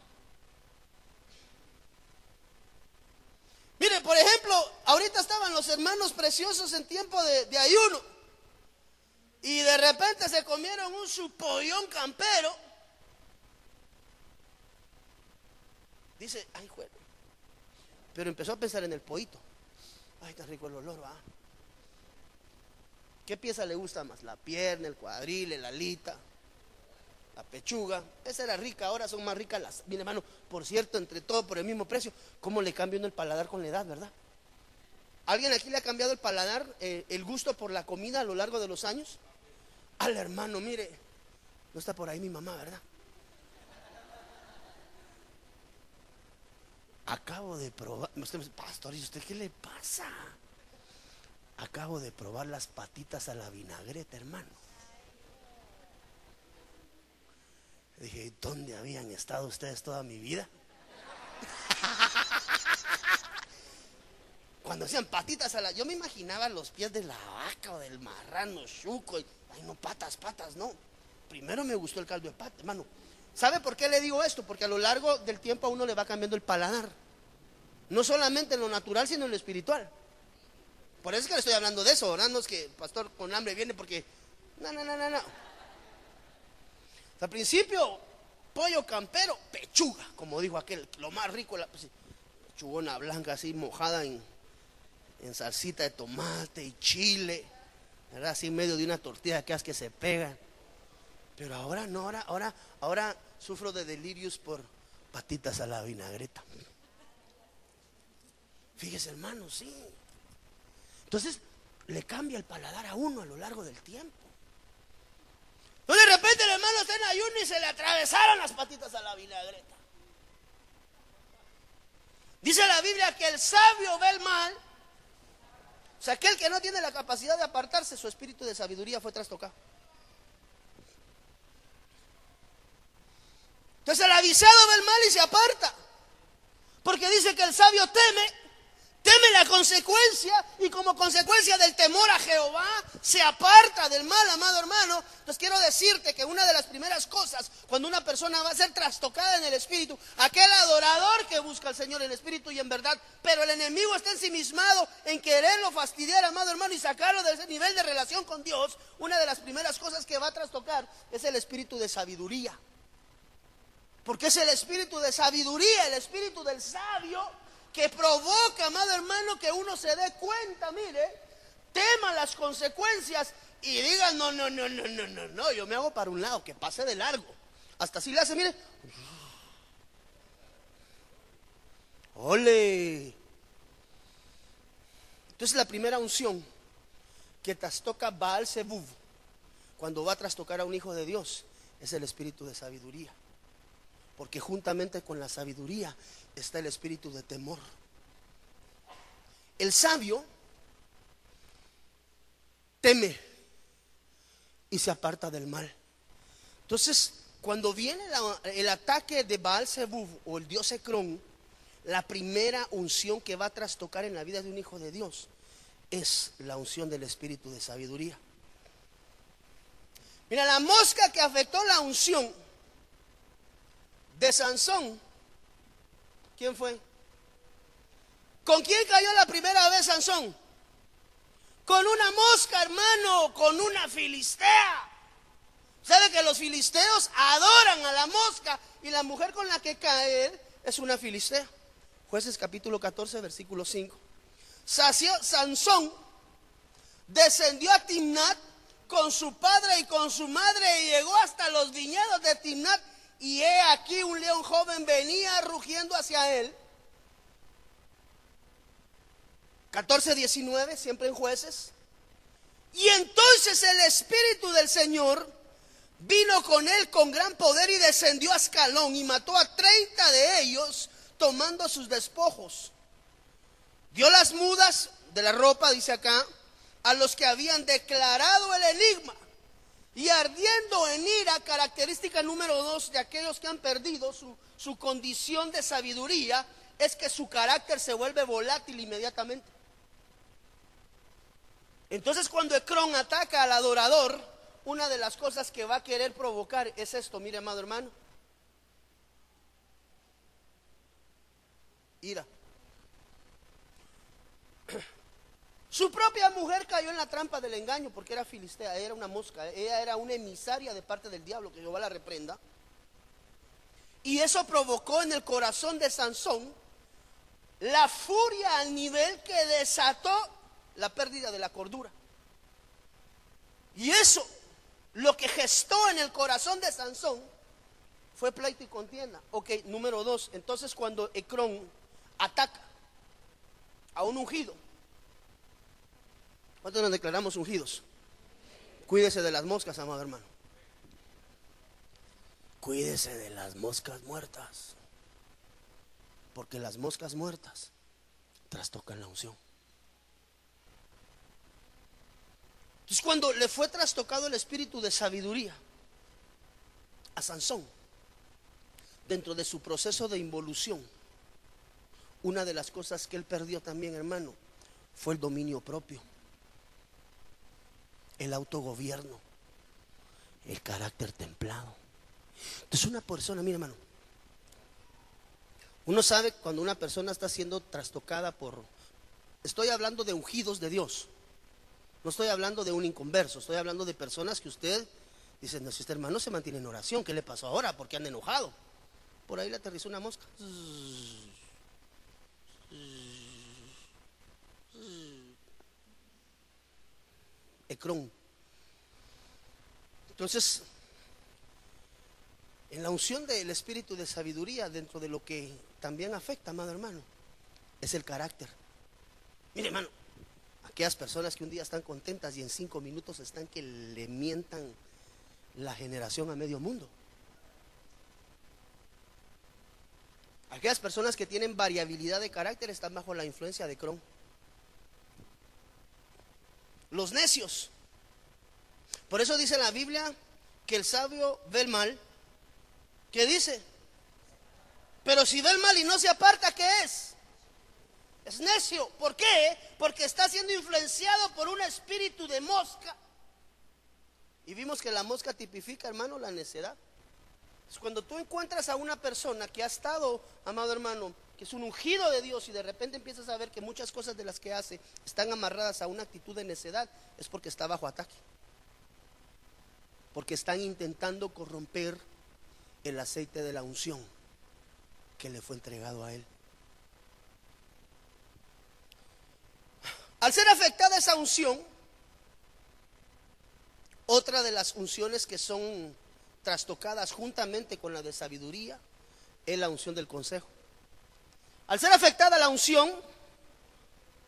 Mire, por ejemplo, ahorita estaban los hermanos preciosos en tiempo de, ayuno y de repente se comieron un supollón campero. Dice, ay. Pero empezó a pensar en el poito. Ay, está rico el olor. ¿Qué pieza le gusta más? La pierna, el cuadril, el alita, la pechuga. Esa era rica, ahora son más ricas las. Mi hermano, por cierto, entre todo por el mismo precio. ¿Cómo le cambia uno el paladar con la edad, verdad? ¿Alguien aquí le ha cambiado el paladar, eh, el gusto por la comida a lo largo de los años? Al hermano, mire, no está por ahí mi mamá, ¿verdad? Acabo de probar. pastor, ¿y usted qué le pasa? Acabo de probar las patitas a la vinagreta, hermano. Dije, ¿dónde habían estado ustedes toda mi vida? Cuando hacían patitas a la... Yo me imaginaba los pies de la vaca o del marrano chuco. ay, no, patas, patas, no. Primero me gustó el caldo de pata, hermano. ¿Sabe por qué le digo esto? Porque a lo largo del tiempo a uno le va cambiando el paladar. No solamente en lo natural, sino en lo espiritual. Por eso es que le estoy hablando de eso, ¿verdad? No es que el pastor con hambre viene porque... No, no, no, no, no. Al principio, pollo campero, pechuga, como dijo aquel, lo más rico, la pues, pechugona blanca así mojada en, en salsita de tomate y chile, ¿verdad? Así en medio de una tortilla que que se pega. Pero ahora no, ahora, ahora, ahora sufro de delirios por patitas a la vinagreta. Fíjese, hermano, sí. Entonces, le cambia el paladar a uno a lo largo del tiempo. Entonces, de repente el hermano está en ayuno y se le atravesaron las patitas a la vinagreta. Dice la Biblia que el sabio ve el mal. O sea, aquel que no tiene la capacidad de apartarse, su espíritu de sabiduría fue trastocado. Entonces el avisado ve el mal y se aparta. Porque dice que el sabio teme Teme la consecuencia y como consecuencia del temor a Jehová se aparta del mal, amado hermano. Entonces quiero decirte que una de las primeras cosas cuando una persona va a ser trastocada en el espíritu, aquel adorador que busca al Señor en espíritu y en verdad, pero el enemigo está ensimismado en quererlo fastidiar, amado hermano, y sacarlo de ese nivel de relación con Dios, una de las primeras cosas que va a trastocar es el espíritu de sabiduría. Porque es el espíritu de sabiduría, el espíritu del sabio que provoca, amado hermano, que uno se dé cuenta, mire, tema las consecuencias y diga, no, no, no, no, no, no, no, yo me hago para un lado, que pase de largo. Hasta así le hace, mire. Ole. Entonces la primera unción que trastoca Baal Zebub cuando va a trastocar a un hijo de Dios es el espíritu de sabiduría. Porque juntamente con la sabiduría está el espíritu de temor. El sabio teme y se aparta del mal. Entonces, cuando viene el ataque de Baal Zebub o el dios Ecrón, la primera unción que va a trastocar en la vida de un hijo de Dios es la unción del espíritu de sabiduría. Mira, la mosca que afectó la unción de Sansón ¿Quién fue? ¿Con quién cayó la primera vez Sansón? Con una mosca, hermano, con una filistea. ¿Sabe que los filisteos adoran a la mosca y la mujer con la que cae es una filistea? Jueces capítulo 14, versículo 5. Sansón descendió a Timnat con su padre y con su madre y llegó hasta los viñedos de Timnat y he aquí un león joven venía rugiendo hacia él. 14, 19, siempre en jueces. Y entonces el Espíritu del Señor vino con él con gran poder y descendió a Escalón y mató a 30 de ellos tomando sus despojos. Dio las mudas, de la ropa, dice acá, a los que habían declarado el enigma y ardiendo en ira, característica número dos de aquellos que han perdido su, su condición de sabiduría, es que su carácter se vuelve volátil inmediatamente. Entonces cuando Ecrón ataca al adorador, una de las cosas que va a querer provocar es esto, mire amado hermano. Ira. Su propia mujer cayó en la trampa del engaño porque era filistea, era una mosca, ella era una emisaria de parte del diablo, que Jehová la reprenda. Y eso provocó en el corazón de Sansón la furia al nivel que desató la pérdida de la cordura. Y eso, lo que gestó en el corazón de Sansón, fue pleito y contienda. Ok, número dos, entonces cuando Ecrón ataca a un ungido, ¿Cuántos nos declaramos ungidos? Cuídese de las moscas, amado hermano. Cuídese de las moscas muertas. Porque las moscas muertas trastocan la unción. Entonces cuando le fue trastocado el espíritu de sabiduría a Sansón, dentro de su proceso de involución, una de las cosas que él perdió también, hermano, fue el dominio propio el autogobierno, el carácter templado. Entonces una persona, mira hermano, uno sabe cuando una persona está siendo trastocada por, estoy hablando de ungidos de Dios, no estoy hablando de un inconverso, estoy hablando de personas que usted dice, no, si este hermano se mantiene en oración, ¿qué le pasó ahora? ¿Por qué anda enojado? Por ahí le aterrizó una mosca. Ecrón. Entonces, en la unción del espíritu de sabiduría, dentro de lo que también afecta, amado hermano, es el carácter. Mire, hermano, aquellas personas que un día están contentas y en cinco minutos están que le mientan la generación a medio mundo. Aquellas personas que tienen variabilidad de carácter están bajo la influencia de Cron. Los necios. Por eso dice la Biblia que el sabio ve el mal. ¿Qué dice? Pero si ve el mal y no se aparta, ¿qué es? Es necio. ¿Por qué? Porque está siendo influenciado por un espíritu de mosca. Y vimos que la mosca tipifica, hermano, la necedad. Cuando tú encuentras a una persona que ha estado, amado hermano, que es un ungido de Dios y de repente empiezas a ver que muchas cosas de las que hace están amarradas a una actitud de necedad, es porque está bajo ataque. Porque están intentando corromper el aceite de la unción que le fue entregado a él. Al ser afectada esa unción, otra de las unciones que son trastocadas juntamente con la de sabiduría es la unción del consejo. Al ser afectada la unción,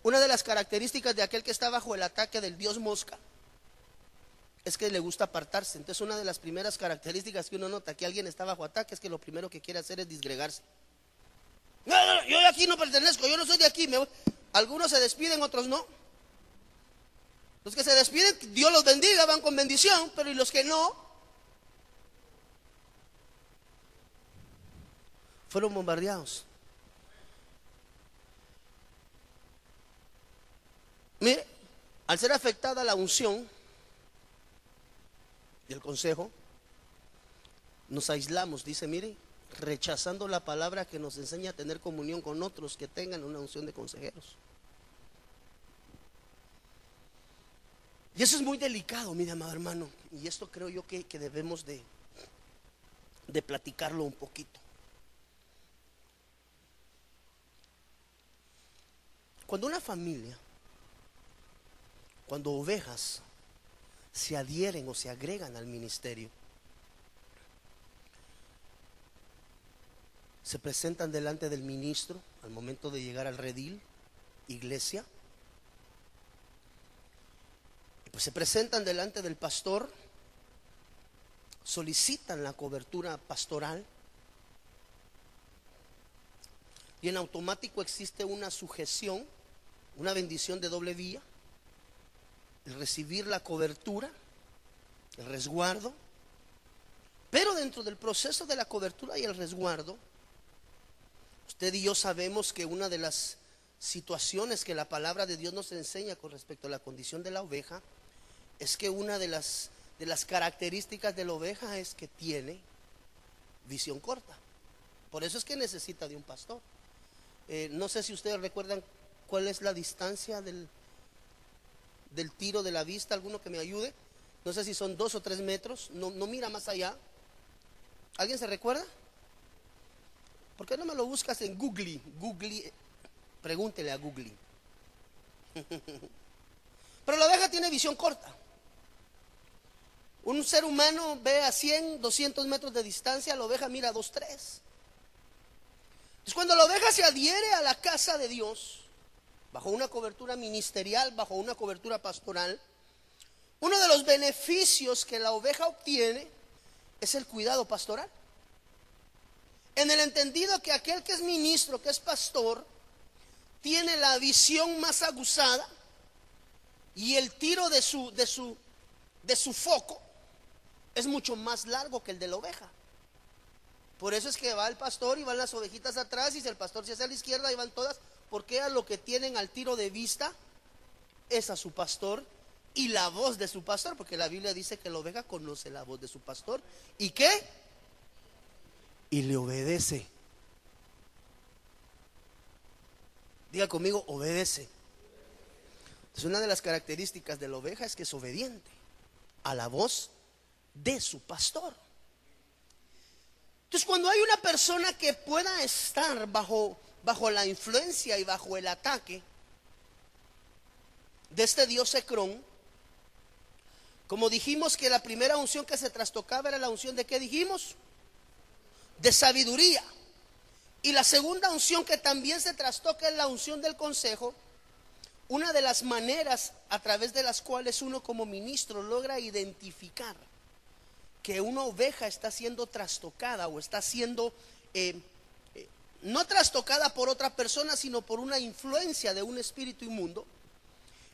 una de las características de aquel que está bajo el ataque del dios mosca es que le gusta apartarse. Entonces una de las primeras características que uno nota que alguien está bajo ataque es que lo primero que quiere hacer es disgregarse. No, no, yo aquí no pertenezco, yo no soy de aquí. Algunos se despiden, otros no. Los que se despiden, Dios los bendiga, van con bendición, pero y los que no, fueron bombardeados. Mire, al ser afectada la unción del consejo, nos aislamos, dice, mire, rechazando la palabra que nos enseña a tener comunión con otros que tengan una unción de consejeros. Y eso es muy delicado, mi amado hermano, y esto creo yo que, que debemos de, de platicarlo un poquito. Cuando una familia cuando ovejas se adhieren o se agregan al ministerio, se presentan delante del ministro al momento de llegar al redil, iglesia, pues se presentan delante del pastor, solicitan la cobertura pastoral y en automático existe una sujeción una bendición de doble vía, el recibir la cobertura, el resguardo, pero dentro del proceso de la cobertura y el resguardo, usted y yo sabemos que una de las situaciones que la palabra de Dios nos enseña con respecto a la condición de la oveja es que una de las, de las características de la oveja es que tiene visión corta. Por eso es que necesita de un pastor. Eh, no sé si ustedes recuerdan cuál es la distancia del, del tiro de la vista, alguno que me ayude. No sé si son dos o tres metros, no, no mira más allá. ¿Alguien se recuerda? ¿Por qué no me lo buscas en Google? Google, pregúntele a Google. Pero la oveja tiene visión corta. Un ser humano ve a 100, 200 metros de distancia, la oveja mira a 2, 3. Entonces cuando la oveja se adhiere a la casa de Dios, bajo una cobertura ministerial, bajo una cobertura pastoral, uno de los beneficios que la oveja obtiene es el cuidado pastoral. En el entendido que aquel que es ministro, que es pastor, tiene la visión más aguzada y el tiro de su, de su, de su foco es mucho más largo que el de la oveja. Por eso es que va el pastor y van las ovejitas atrás y si el pastor se hace a la izquierda y van todas, porque a lo que tienen al tiro de vista es a su pastor y la voz de su pastor, porque la Biblia dice que la oveja conoce la voz de su pastor. ¿Y qué? Y le obedece. Diga conmigo, obedece. Entonces una de las características de la oveja es que es obediente a la voz de su pastor. Entonces cuando hay una persona que pueda estar bajo, bajo la influencia y bajo el ataque de este dios Ecrón, como dijimos que la primera unción que se trastocaba era la unción de qué dijimos? De sabiduría. Y la segunda unción que también se trastoca es la unción del consejo. Una de las maneras a través de las cuales uno como ministro logra identificar que una oveja está siendo trastocada o está siendo eh, no trastocada por otra persona, sino por una influencia de un espíritu inmundo,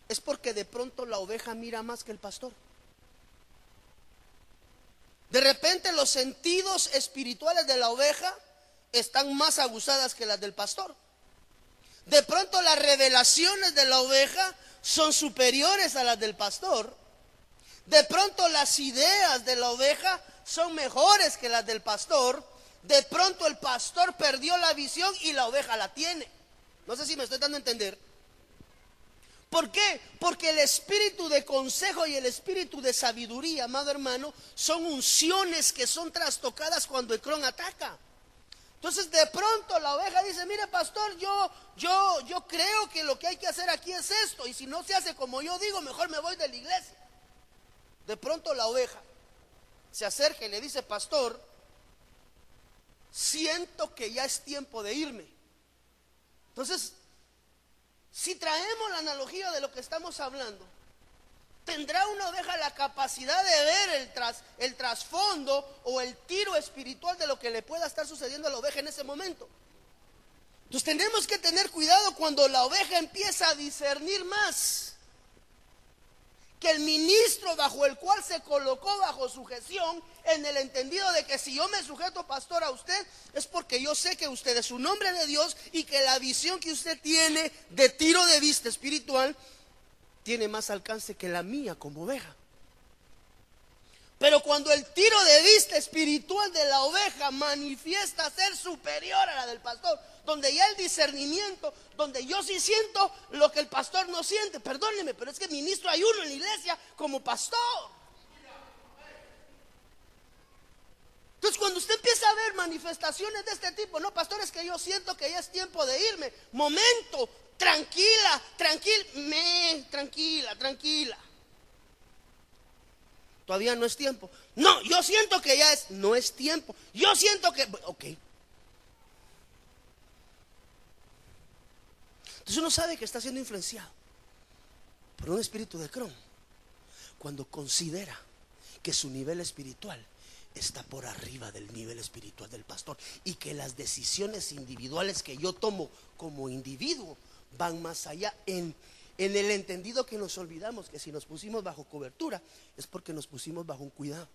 es porque de pronto la oveja mira más que el pastor. De repente los sentidos espirituales de la oveja están más aguzadas que las del pastor. De pronto las revelaciones de la oveja son superiores a las del pastor. De pronto las ideas de la oveja son mejores que las del pastor. De pronto el pastor perdió la visión y la oveja la tiene. No sé si me estoy dando a entender. ¿Por qué? Porque el espíritu de consejo y el espíritu de sabiduría, amado hermano, son unciones que son trastocadas cuando el cron ataca. Entonces de pronto la oveja dice, mire pastor, yo, yo, yo creo que lo que hay que hacer aquí es esto, y si no se hace como yo digo, mejor me voy de la iglesia. De pronto la oveja se acerca y le dice, pastor, siento que ya es tiempo de irme. Entonces si traemos la analogía de lo que estamos hablando, ¿tendrá una oveja la capacidad de ver el, tras, el trasfondo o el tiro espiritual de lo que le pueda estar sucediendo a la oveja en ese momento? Entonces tenemos que tener cuidado cuando la oveja empieza a discernir más que el ministro bajo el cual se colocó bajo sujeción, en el entendido de que si yo me sujeto, pastor, a usted, es porque yo sé que usted es un hombre de Dios y que la visión que usted tiene de tiro de vista espiritual tiene más alcance que la mía como oveja. Pero cuando el tiro de vista espiritual de la oveja manifiesta ser superior a la del pastor, donde ya el discernimiento, donde yo sí siento lo que el pastor no siente, perdóneme, pero es que ministro hay uno en la iglesia como pastor. Entonces cuando usted empieza a ver manifestaciones de este tipo, no, pastor, es que yo siento que ya es tiempo de irme. Momento, tranquila, tranquila, me, tranquila, tranquila todavía no es tiempo. No, yo siento que ya es, no es tiempo. Yo siento que, ok. Entonces uno sabe que está siendo influenciado por un espíritu de Cron cuando considera que su nivel espiritual está por arriba del nivel espiritual del pastor y que las decisiones individuales que yo tomo como individuo van más allá en, en el entendido que nos olvidamos que si nos pusimos bajo cobertura es porque nos pusimos bajo un cuidado.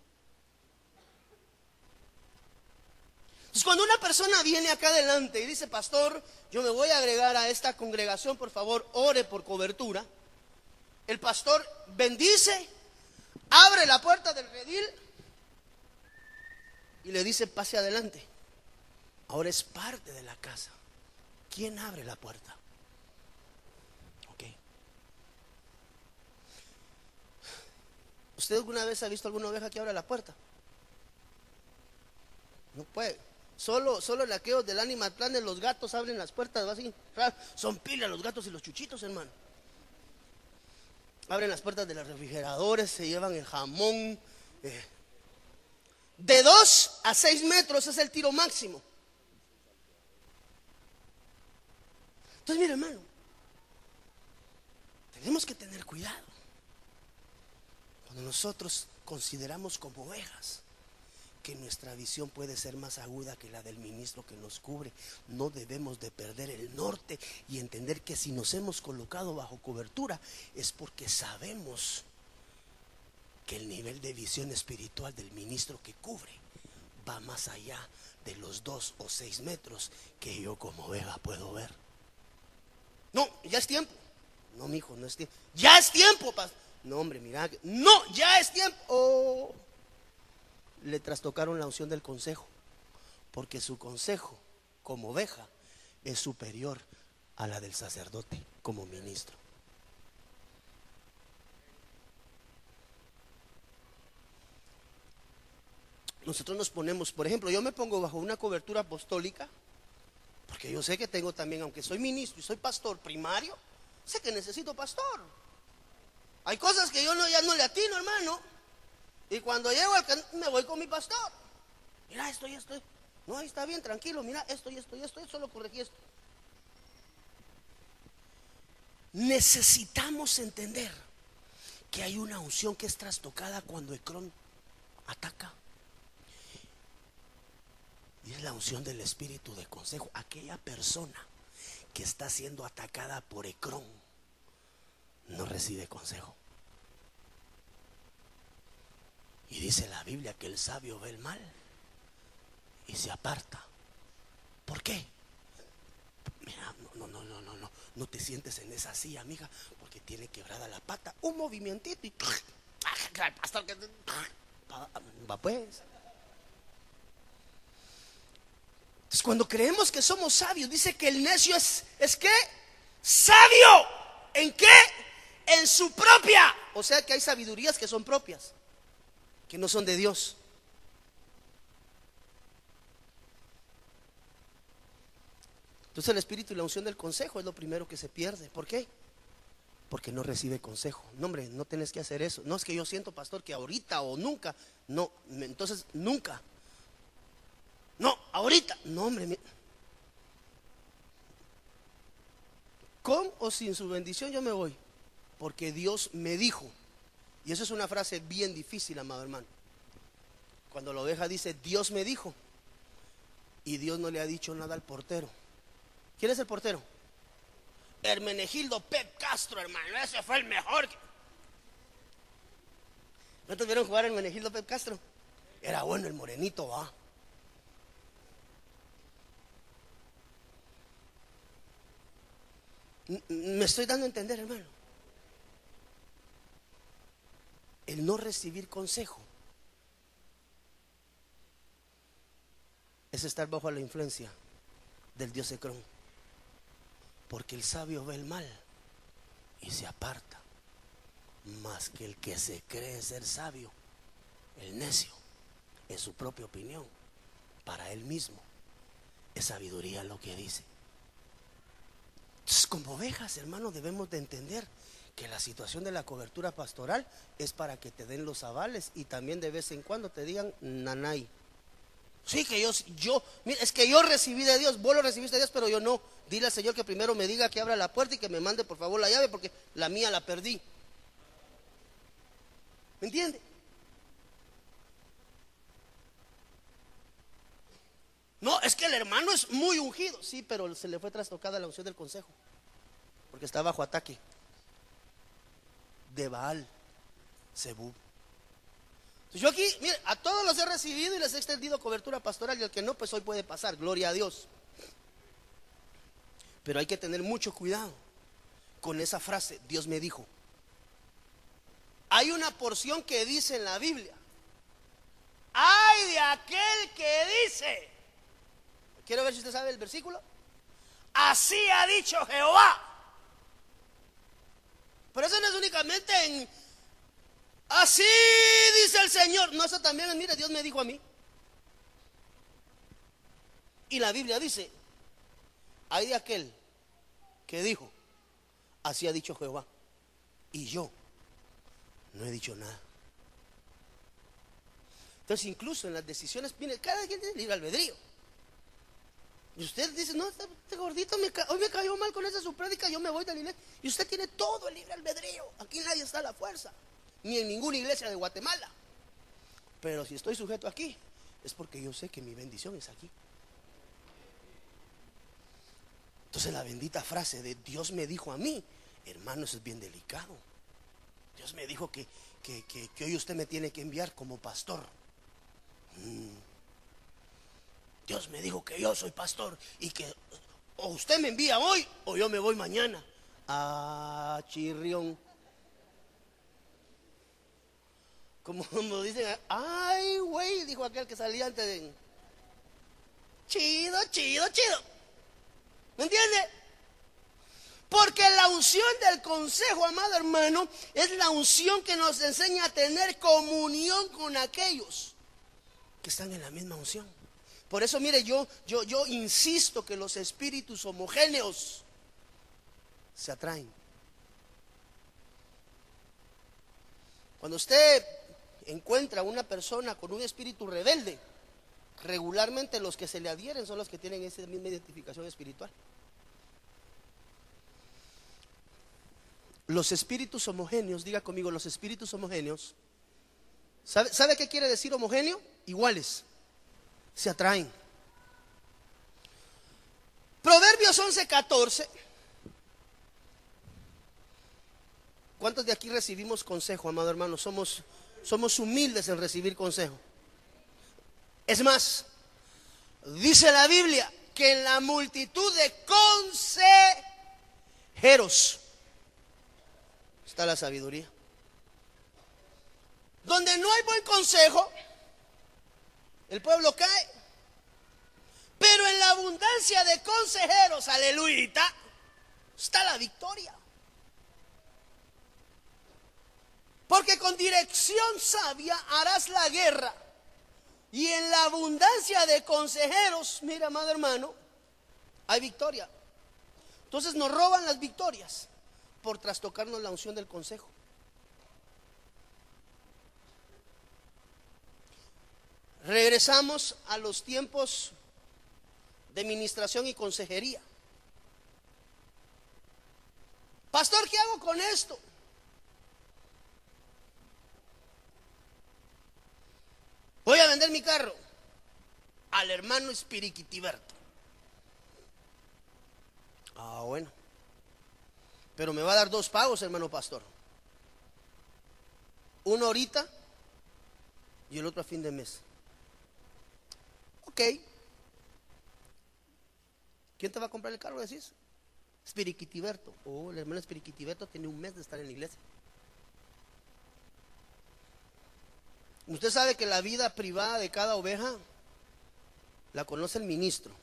Entonces, cuando una persona viene acá adelante y dice, pastor, yo me voy a agregar a esta congregación, por favor, ore por cobertura, el pastor bendice, abre la puerta del redil y le dice, pase adelante. Ahora es parte de la casa. ¿Quién abre la puerta? Ok. ¿Usted alguna vez ha visto alguna oveja que abre la puerta? No puede. Solo, solo en aquellos del Animal Planet los gatos abren las puertas, así. Son pilas los gatos y los chuchitos, hermano. Abren las puertas de los refrigeradores, se llevan el jamón. Eh. De dos a seis metros es el tiro máximo. Entonces, mire, hermano, tenemos que tener cuidado. Nosotros consideramos como ovejas que nuestra visión puede ser más aguda que la del ministro que nos cubre. No debemos de perder el norte y entender que si nos hemos colocado bajo cobertura es porque sabemos que el nivel de visión espiritual del ministro que cubre va más allá de los dos o seis metros que yo como Vega puedo ver. No, ya es tiempo. No, mi hijo, no es tiempo. Ya es tiempo, No, hombre, mira. No, ya es tiempo. Le trastocaron la unción del consejo, porque su consejo como oveja es superior a la del sacerdote como ministro. Nosotros nos ponemos, por ejemplo, yo me pongo bajo una cobertura apostólica, porque yo sé que tengo también, aunque soy ministro y soy pastor primario, sé que necesito pastor. Hay cosas que yo no, ya no le atino, hermano. Y cuando llego me voy con mi pastor. Mira, esto y esto. No, ahí está bien, tranquilo. Mira, esto y esto y esto. Solo corregí esto. Necesitamos entender que hay una unción que es trastocada cuando Ecrón ataca. Y es la unción del espíritu de consejo. Aquella persona que está siendo atacada por Ecrón no recibe consejo. Y dice la Biblia que el sabio ve el mal y se aparta. ¿Por qué? Mira, no, no, no, no, no, no te sientes en esa silla, amiga, porque tiene quebrada la pata. Un movimientito y que va pues. Entonces, cuando creemos que somos sabios, dice que el necio es, ¿es qué? Sabio. ¿En qué? En su propia. O sea que hay sabidurías que son propias que no son de Dios. Entonces el espíritu y la unción del consejo es lo primero que se pierde. ¿Por qué? Porque no recibe consejo. No, hombre, no tienes que hacer eso. No es que yo siento, pastor, que ahorita o nunca. No, entonces nunca. No, ahorita. No, hombre. Con o sin su bendición yo me voy. Porque Dios me dijo. Y eso es una frase bien difícil, amado hermano. Cuando la oveja dice, Dios me dijo, y Dios no le ha dicho nada al portero. ¿Quién es el portero? Hermenegildo Pep Castro, hermano. Ese fue el mejor. ¿No tuvieron jugar Hermenegildo Pep Castro? Era bueno el morenito, va. Me estoy dando a entender, hermano. El no recibir consejo es estar bajo la influencia del dios Ecrón. Porque el sabio ve el mal y se aparta. Más que el que se cree ser sabio, el necio, en su propia opinión, para él mismo, es sabiduría lo que dice. Entonces, como ovejas, hermano, debemos de entender que la situación de la cobertura pastoral es para que te den los avales y también de vez en cuando te digan nanay. Sí, que yo, yo, es que yo recibí de Dios, vos lo recibiste de Dios, pero yo no. Dile al Señor que primero me diga que abra la puerta y que me mande por favor la llave porque la mía la perdí. ¿Me entiende? No, es que el hermano es muy ungido. Sí, pero se le fue trastocada la unción del consejo. porque está bajo ataque de Baal, Zebú. Yo aquí, mire, a todos los he recibido y les he extendido cobertura pastoral y el que no, pues hoy puede pasar, gloria a Dios. Pero hay que tener mucho cuidado con esa frase, Dios me dijo. Hay una porción que dice en la Biblia, hay de aquel que dice, quiero ver si usted sabe el versículo, así ha dicho Jehová. Pero eso no es únicamente en, así dice el Señor, no, eso también es, mire, Dios me dijo a mí. Y la Biblia dice, hay de aquel que dijo, así ha dicho Jehová, y yo no he dicho nada. Entonces, incluso en las decisiones, mire, cada quien tiene libre albedrío. Y usted dice, no, este, gordito hoy me cayó mal con esa su prédica, yo me voy de la iglesia. Y usted tiene todo el libre albedrío. Aquí nadie está a la fuerza, ni en ninguna iglesia de Guatemala. Pero si estoy sujeto aquí, es porque yo sé que mi bendición es aquí. Entonces la bendita frase de Dios me dijo a mí, hermano, eso es bien delicado. Dios me dijo que, que, hoy usted me tiene que enviar como pastor. Mm. Dios me dijo que yo soy pastor y que o usted me envía hoy o yo me voy mañana. a chirrión. Como, como dicen, ay, güey, dijo aquel que salía antes de... Chido, chido, chido. ¿Me entiende? Porque la unción del consejo, amado hermano, es la unción que nos enseña a tener comunión con aquellos que están en la misma unción. Por eso, mire, yo, yo, yo insisto que los espíritus homogéneos se atraen. Cuando usted encuentra una persona con un espíritu rebelde, regularmente los que se le adhieren son los que tienen esa misma identificación espiritual. Los espíritus homogéneos, diga conmigo, los espíritus homogéneos, ¿sabe, ¿sabe qué quiere decir homogéneo? Iguales se atraen. Proverbios 11, 14. ¿Cuántos de aquí recibimos consejo, amado hermano? Somos, somos humildes en recibir consejo. Es más, dice la Biblia que en la multitud de consejeros está la sabiduría. Donde no hay buen consejo, el pueblo cae. Pero en la abundancia de consejeros, aleluya, está la victoria. Porque con dirección sabia harás la guerra. Y en la abundancia de consejeros, mira, amado hermano, hay victoria. Entonces nos roban las victorias por trastocarnos la unción del consejo. Regresamos a los tiempos de administración y consejería. Pastor, ¿qué hago con esto? Voy a vender mi carro al hermano Espiriquitiberto. Ah, bueno. Pero me va a dar dos pagos, hermano pastor. Uno ahorita y el otro a fin de mes. Ok. ¿Quién te va a comprar el carro? Decís. Espiriquitiberto. Oh, el hermano Espiriquitiberto tiene un mes de estar en la iglesia. Usted sabe que la vida privada de cada oveja la conoce el ministro.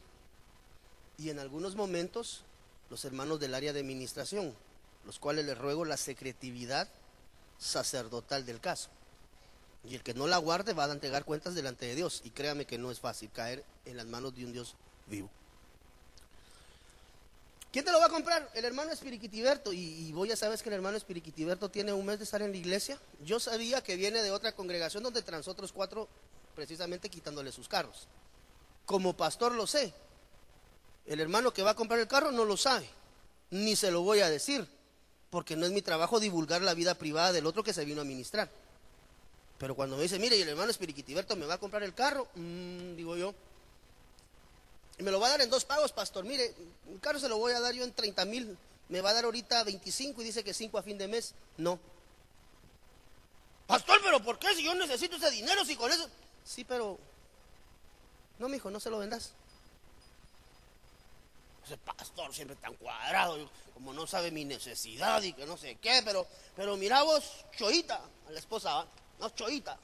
Y en algunos momentos los hermanos del área de administración, los cuales les ruego la secretividad sacerdotal del caso. Y el que no la guarde va a entregar cuentas delante de Dios. Y créame que no es fácil caer en las manos de un Dios vivo. ¿Quién te lo va a comprar? El hermano Espiriquitiberto. Y, y vos ya sabes que el hermano Espiriquitiberto tiene un mes de estar en la iglesia. Yo sabía que viene de otra congregación donde trans otros cuatro precisamente quitándole sus carros. Como pastor lo sé. El hermano que va a comprar el carro no lo sabe. Ni se lo voy a decir. Porque no es mi trabajo divulgar la vida privada del otro que se vino a ministrar. Pero cuando me dice, mire, y el hermano Espiriquitiberto me va a comprar el carro, mm, digo yo, y me lo va a dar en dos pagos, pastor. Mire, el carro se lo voy a dar yo en 30 mil me va a dar ahorita 25 y dice que 5 a fin de mes. No. Pastor, pero ¿por qué si yo necesito ese dinero, si con eso... Sí, pero... No, mijo, no se lo vendas. Ese pastor siempre tan cuadrado, como no sabe mi necesidad y que no sé qué, pero, pero mira vos, Choita, a la esposa, ¿va? No, Choita.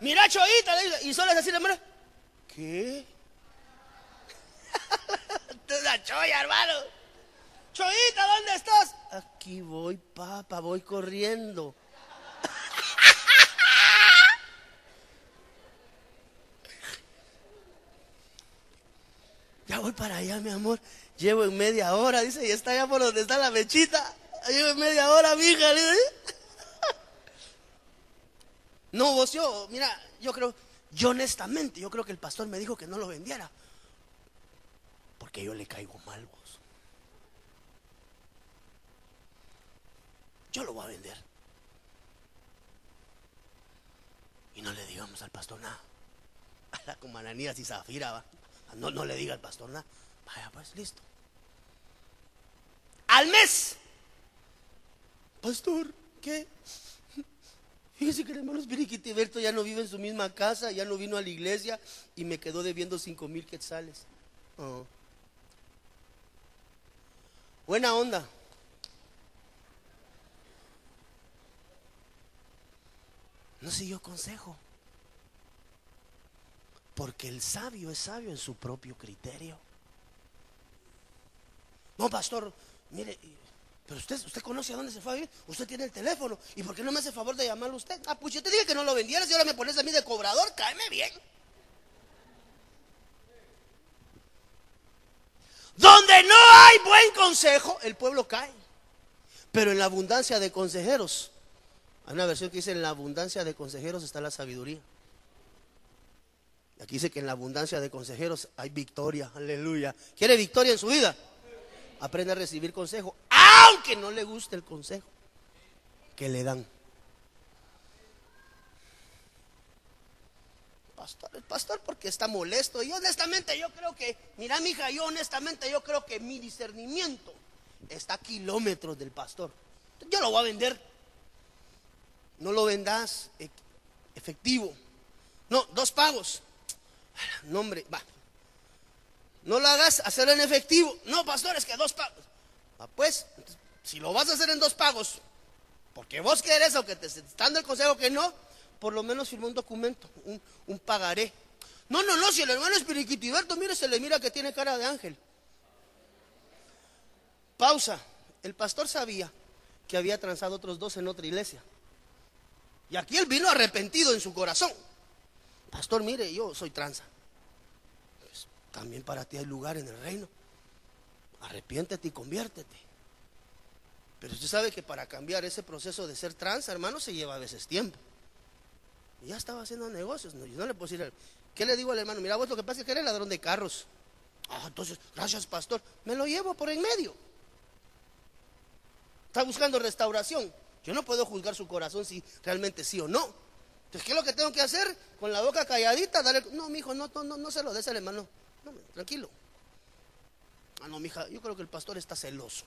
Mira, Choita, le dice, y solo es decir, hermano, ¿qué? Tú la choya, hermano. Choita, ¿dónde estás? Aquí voy, papá, voy corriendo. Ya voy para allá, mi amor. Llevo en media hora, dice, y está allá por donde está la mechita. Llevo en media hora, mija. Dice. No, vos, yo, mira, yo creo, yo honestamente, yo creo que el pastor me dijo que no lo vendiera. Porque yo le caigo mal, vos. Yo lo voy a vender. Y no le digamos al pastor nada. A la como Ananías y Zafira, va. No, no le diga al pastor nada. Vaya, pues listo. Al mes. Pastor, ¿qué? Fíjese que el hermano Espiriquitiberto ya no vive en su misma casa, ya no vino a la iglesia y me quedó debiendo cinco mil quetzales. Oh. Buena onda. No siguió consejo. Porque el sabio es sabio en su propio criterio. No, pastor, mire, pero usted, usted conoce a dónde se fue a vivir. Usted tiene el teléfono. ¿Y por qué no me hace favor de llamarlo usted? Ah, pues yo te dije que no lo vendieras y ahora me pones a mí de cobrador. Cáeme bien. Donde no hay buen consejo, el pueblo cae. Pero en la abundancia de consejeros, hay una versión que dice, en la abundancia de consejeros está la sabiduría. Aquí dice que en la abundancia de consejeros hay victoria. Aleluya. ¿Quiere victoria en su vida? Aprende a recibir consejo, aunque no le guste el consejo que le dan. Pastor, el pastor porque está molesto. Y honestamente yo creo que, mira mi hija, yo honestamente yo creo que mi discernimiento está a kilómetros del pastor. Yo lo voy a vender. No lo vendas e- efectivo. No, dos pagos. No, hombre, va. No lo hagas hacerlo en efectivo. No, pastor, es que dos pagos. Ah, pues, si lo vas a hacer en dos pagos, porque vos querés o que te está dando el consejo que no, por lo menos firma un documento, un, pagaré. No, no, no, si el hermano es Periquitiberto, mire, se le mira que tiene cara de ángel. Pausa. El pastor sabía que había transado otros dos en otra iglesia. Y aquí él vino arrepentido en su corazón. Pastor, mire, yo soy tranza. También para ti hay lugar en el reino. Arrepiéntete y conviértete. Pero usted sabe que para cambiar ese proceso de ser tranza, hermano, se lleva a veces tiempo. Y ya estaba haciendo negocios. No, yo no le puedo decir, ¿qué le digo al hermano? Mira, vos lo que pasa es que eres ladrón de carros. Ah, entonces, gracias, pastor. Me lo llevo por en medio. Está buscando restauración. Yo no puedo juzgar su corazón si realmente sí o no. Entonces, ¿qué es lo que tengo que hacer? Con la boca calladita, darle. No, mijo, no, no, no, no se lo des al hermano. No, tranquilo. Ah, no, mija, yo creo que el pastor está celoso.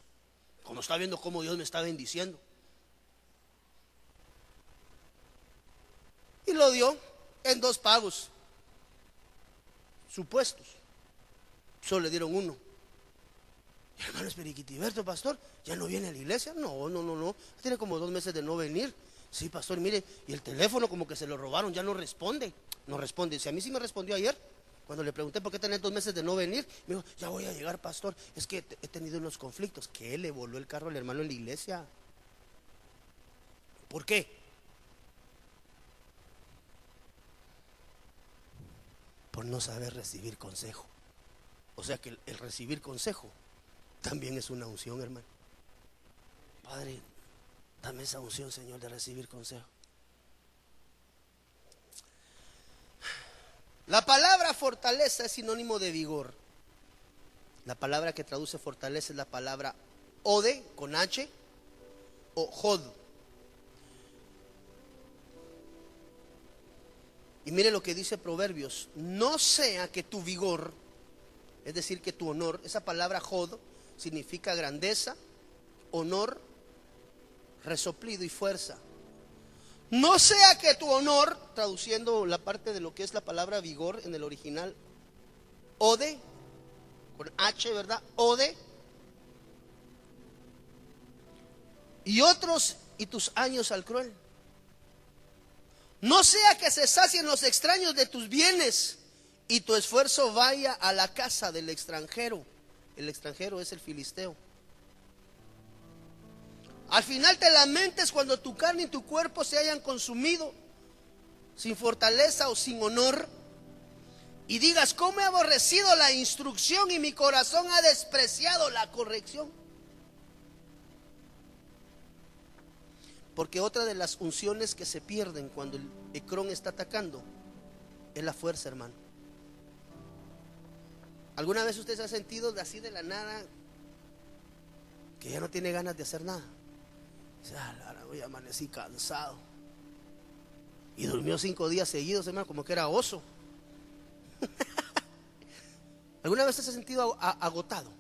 Como está viendo cómo Dios me está bendiciendo. Y lo dio en dos pagos. Supuestos. Solo le dieron uno. Hermano Esperiquitiberto, pastor, ¿ya no viene a la iglesia? No, no, no, no. Tiene como dos meses de no venir. Sí, pastor, mire, y el teléfono como que se lo robaron, ya no responde. No responde. Si a mí sí me respondió ayer, cuando le pregunté por qué tenés dos meses de no venir, me dijo, ya voy a llegar, pastor. Es que he tenido unos conflictos. Que le voló el carro al hermano en la iglesia. ¿Por qué? Por no saber recibir consejo. O sea que el recibir consejo también es una unción, hermano. Padre, dame esa unción, Señor, de recibir consejo. La palabra fortaleza es sinónimo de vigor. La palabra que traduce fortaleza es la palabra ode con H o jod. Y mire lo que dice Proverbios, no sea que tu vigor, es decir, que tu honor, esa palabra jod significa grandeza, honor, resoplido y fuerza. No sea que tu honor, traduciendo la parte de lo que es la palabra vigor en el original, ode, con H, ¿verdad? Ode. Y otros y tus años al cruel. No sea que se sacien los extraños de tus bienes y tu esfuerzo vaya a la casa del extranjero. El extranjero es el filisteo. Al final te lamentes cuando tu carne y tu cuerpo se hayan consumido sin fortaleza o sin honor. Y digas, ¿cómo he aborrecido la instrucción y mi corazón ha despreciado la corrección? Porque otra de las unciones que se pierden cuando el Ecrón está atacando es la fuerza, hermano. ¿Alguna vez usted se ha sentido así de la nada que ya no tiene ganas de hacer nada? Dice, ah, hoy amanecí cansado. Y durmió cinco días seguidos, hermano, como que era oso. ¿Alguna vez se ha sentido agotado?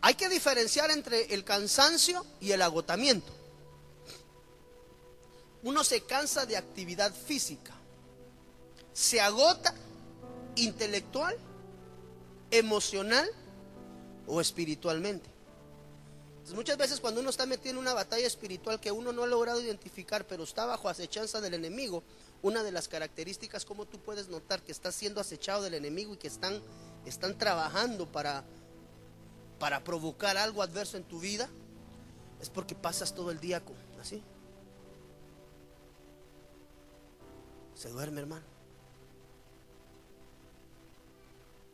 Hay que diferenciar entre el cansancio y el agotamiento. Uno se cansa de actividad física, se agota intelectual emocional o espiritualmente. Muchas veces cuando uno está metido en una batalla espiritual que uno no ha logrado identificar, pero está bajo acechanza del enemigo, una de las características como tú puedes notar que estás siendo acechado del enemigo y que están, están trabajando para, para provocar algo adverso en tu vida, es porque pasas todo el día así. Se duerme, hermano.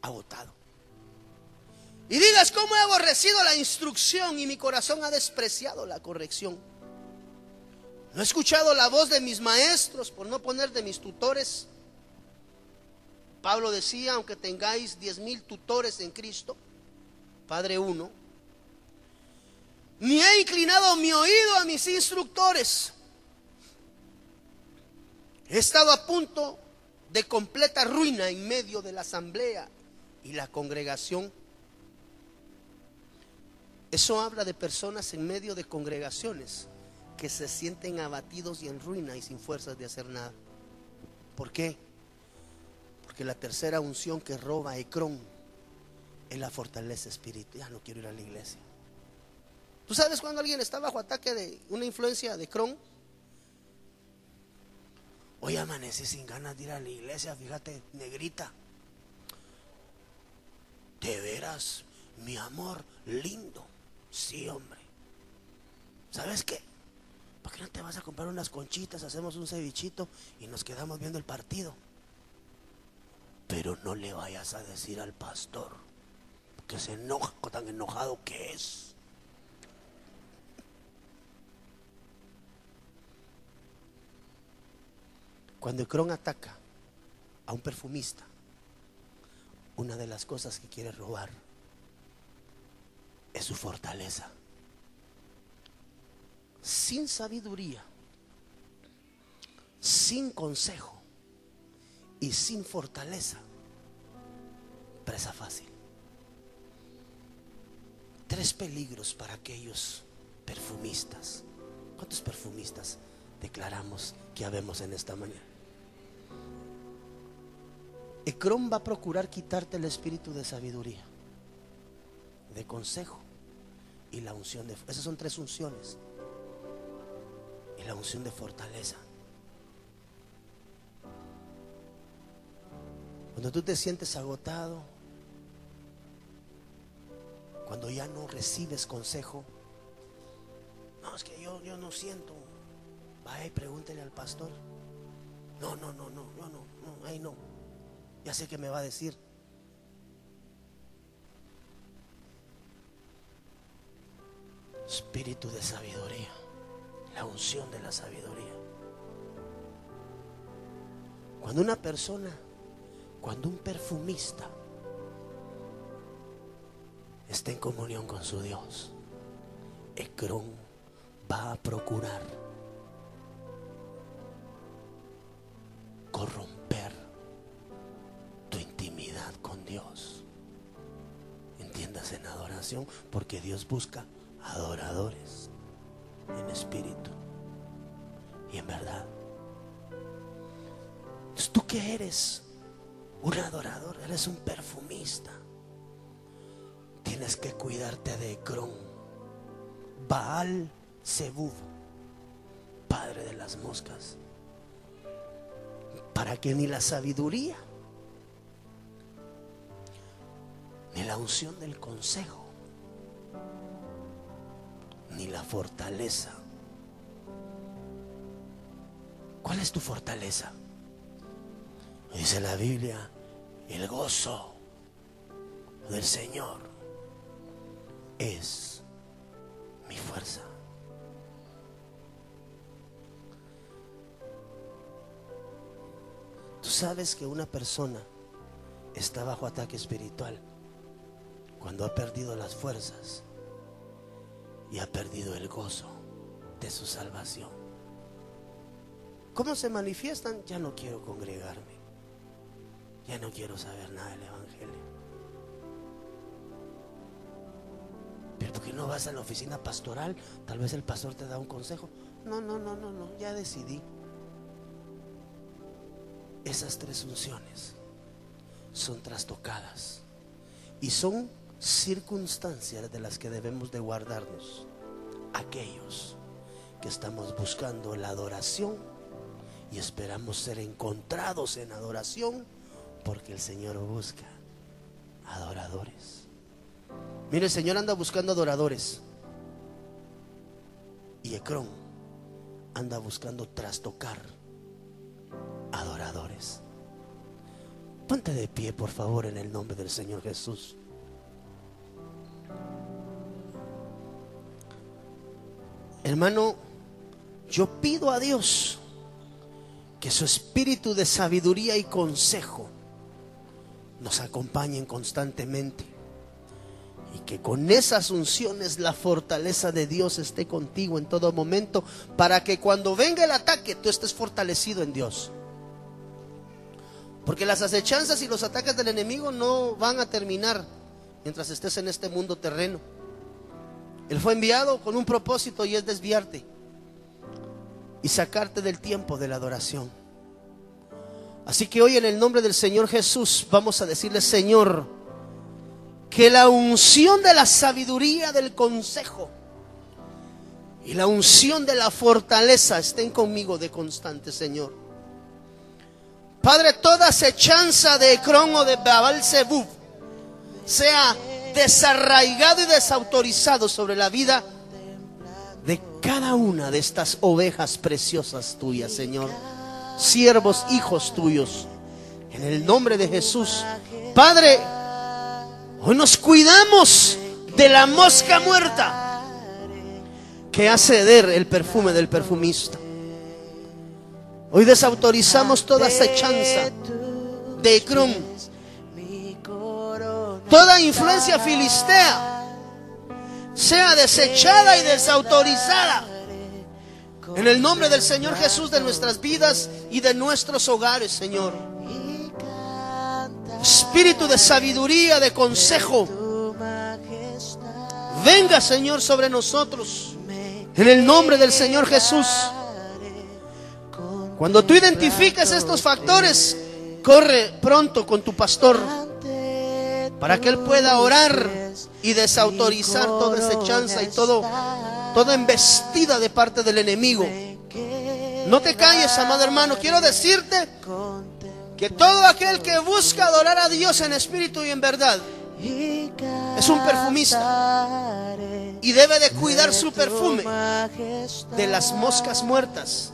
Agotado. Y digas, ¿cómo he aborrecido la instrucción y mi corazón ha despreciado la corrección? No he escuchado la voz de mis maestros, por no poner de mis tutores. Pablo decía, aunque tengáis diez mil tutores en Cristo, Padre uno, ni he inclinado mi oído a mis instructores. He estado a punto de completa ruina en medio de la asamblea y la congregación eso habla de personas en medio de congregaciones que se sienten abatidos y en ruina y sin fuerzas de hacer nada. ¿Por qué? Porque la tercera unción que roba Ecrón es la fortaleza espiritual. Ya no quiero ir a la iglesia. ¿Tú sabes cuando alguien está bajo ataque de una influencia de Ecrón? Hoy amanecí sin ganas de ir a la iglesia, fíjate, negrita. De veras, mi amor lindo. Sí, hombre. ¿Sabes qué? ¿Por qué no te vas a comprar unas conchitas? Hacemos un cevichito y nos quedamos viendo el partido. Pero no le vayas a decir al pastor que se enoja tan enojado que es. Cuando Cron ataca a un perfumista, una de las cosas que quiere robar es su fortaleza. Sin sabiduría, sin consejo y sin fortaleza, presa fácil. Tres peligros para aquellos perfumistas. ¿Cuántos perfumistas declaramos que habemos en esta mañana? Ecrón va a procurar quitarte el espíritu de sabiduría, de consejo y la unción de... Esas son tres unciones. Y la unción de fortaleza. Cuando tú te sientes agotado, cuando ya no recibes consejo, no, es que yo, yo no siento. Vaya y pregúntele al pastor. No, no, no, no, no, no, no, ahí no. Ya sé que me va a decir. Espíritu de sabiduría, la unción de la sabiduría. Cuando una persona, cuando un perfumista está en comunión con su Dios, Ecrón va a procurar corromper tu intimidad con Dios. Entiendas, senadora salvación porque Dios busca adoradores en espíritu y en verdad. ¿Tú qué eres? Un adorador, eres un perfumista. Tienes que cuidarte de Cron, Baal Zebub, padre de las moscas, para que ni la sabiduría ni la unción del consejo, ni la fortaleza. ¿Cuál es tu fortaleza? Dice la Biblia, el gozo del Señor es mi fuerza. Tú sabes que una persona está bajo ataque espiritual cuando ha perdido las fuerzas y ha perdido el gozo de su salvación. ¿Cómo se manifiestan? Ya no quiero congregarme. Ya no quiero saber nada del Evangelio. Pero ¿por qué no vas a la oficina pastoral? Tal vez el pastor te da un consejo. No, no, no, no, no, ya decidí. Esas tres unciones son trastocadas y son circunstancias de las que debemos de guardarnos aquellos que estamos buscando la adoración y esperamos ser encontrados en adoración porque el Señor busca adoradores. Mire, el Señor anda buscando adoradores y Ecrón anda buscando trastocar adoradores. Ponte de pie, por favor, en el nombre del Señor Jesús. Hermano, yo pido a Dios que su espíritu de sabiduría y consejo nos acompañen constantemente y que con esas unciones la fortaleza de Dios esté contigo en todo momento para que cuando venga el ataque tú estés fortalecido en Dios. Porque las acechanzas y los ataques del enemigo no van a terminar mientras estés en este mundo terreno. Él fue enviado con un propósito y es desviarte y sacarte del tiempo de la adoración. Así que hoy en el nombre del Señor Jesús vamos a decirle, Señor, que la unción de la sabiduría del consejo y la unción de la fortaleza estén conmigo de constante, Señor. Padre, toda acechanza de Ecrón o de Babal Zebub sea desarraigado y desautorizado sobre la vida de cada una de estas ovejas preciosas tuyas, Señor. Siervos, hijos tuyos. En el nombre de Jesús. Padre, hoy nos cuidamos de la mosca muerta que hace ceder el perfume del perfumista. Hoy desautorizamos toda acechanza de Ecrum toda influencia filistea sea desechada y desautorizada. En el nombre del Señor Jesús de nuestras vidas y de nuestros hogares, Señor. Espíritu de sabiduría, de consejo. Venga, Señor, sobre nosotros. En el nombre del Señor Jesús. Cuando tú identifiques estos factores, corre pronto con tu pastor para que Él pueda orar y desautorizar toda esa chanza y todo, toda embestida de parte del enemigo. No te calles, amado hermano. Quiero decirte que todo aquel que busca adorar a Dios en espíritu y en verdad es un perfumista y debe de cuidar su perfume de las moscas muertas,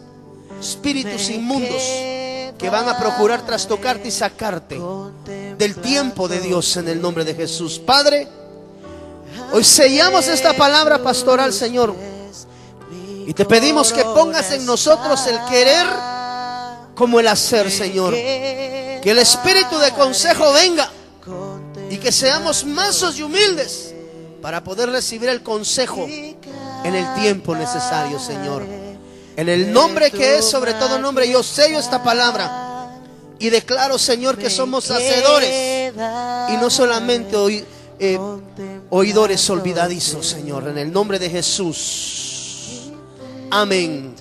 espíritus inmundos que van a procurar trastocarte y sacarte del tiempo de Dios en el nombre de Jesús. Padre, hoy sellamos esta palabra pastoral, Señor. Y te pedimos que pongas en nosotros el querer como el hacer, Señor. Que el espíritu de consejo venga y que seamos mansos y humildes para poder recibir el consejo en el tiempo necesario, Señor. En el nombre que es sobre todo nombre, yo sello esta palabra y declaro, Señor, que somos hacedores y no solamente eh, oidores olvidadizos, Señor, en el nombre de Jesús. Amén.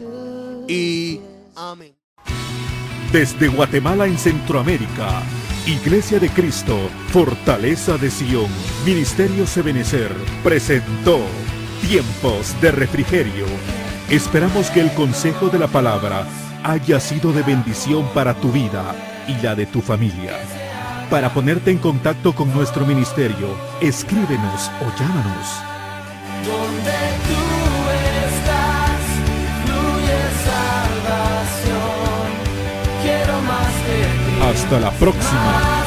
Y amén. Desde Guatemala en Centroamérica, Iglesia de Cristo, Fortaleza de Sion, Ministerio Sebenecer, presentó Tiempos de Refrigerio. Esperamos que el consejo de la palabra haya sido de bendición para tu vida y la de tu familia. Para ponerte en contacto con nuestro ministerio, escríbenos o llámanos. Donde tú estás, fluye salvación. Quiero más de ti. Hasta la próxima.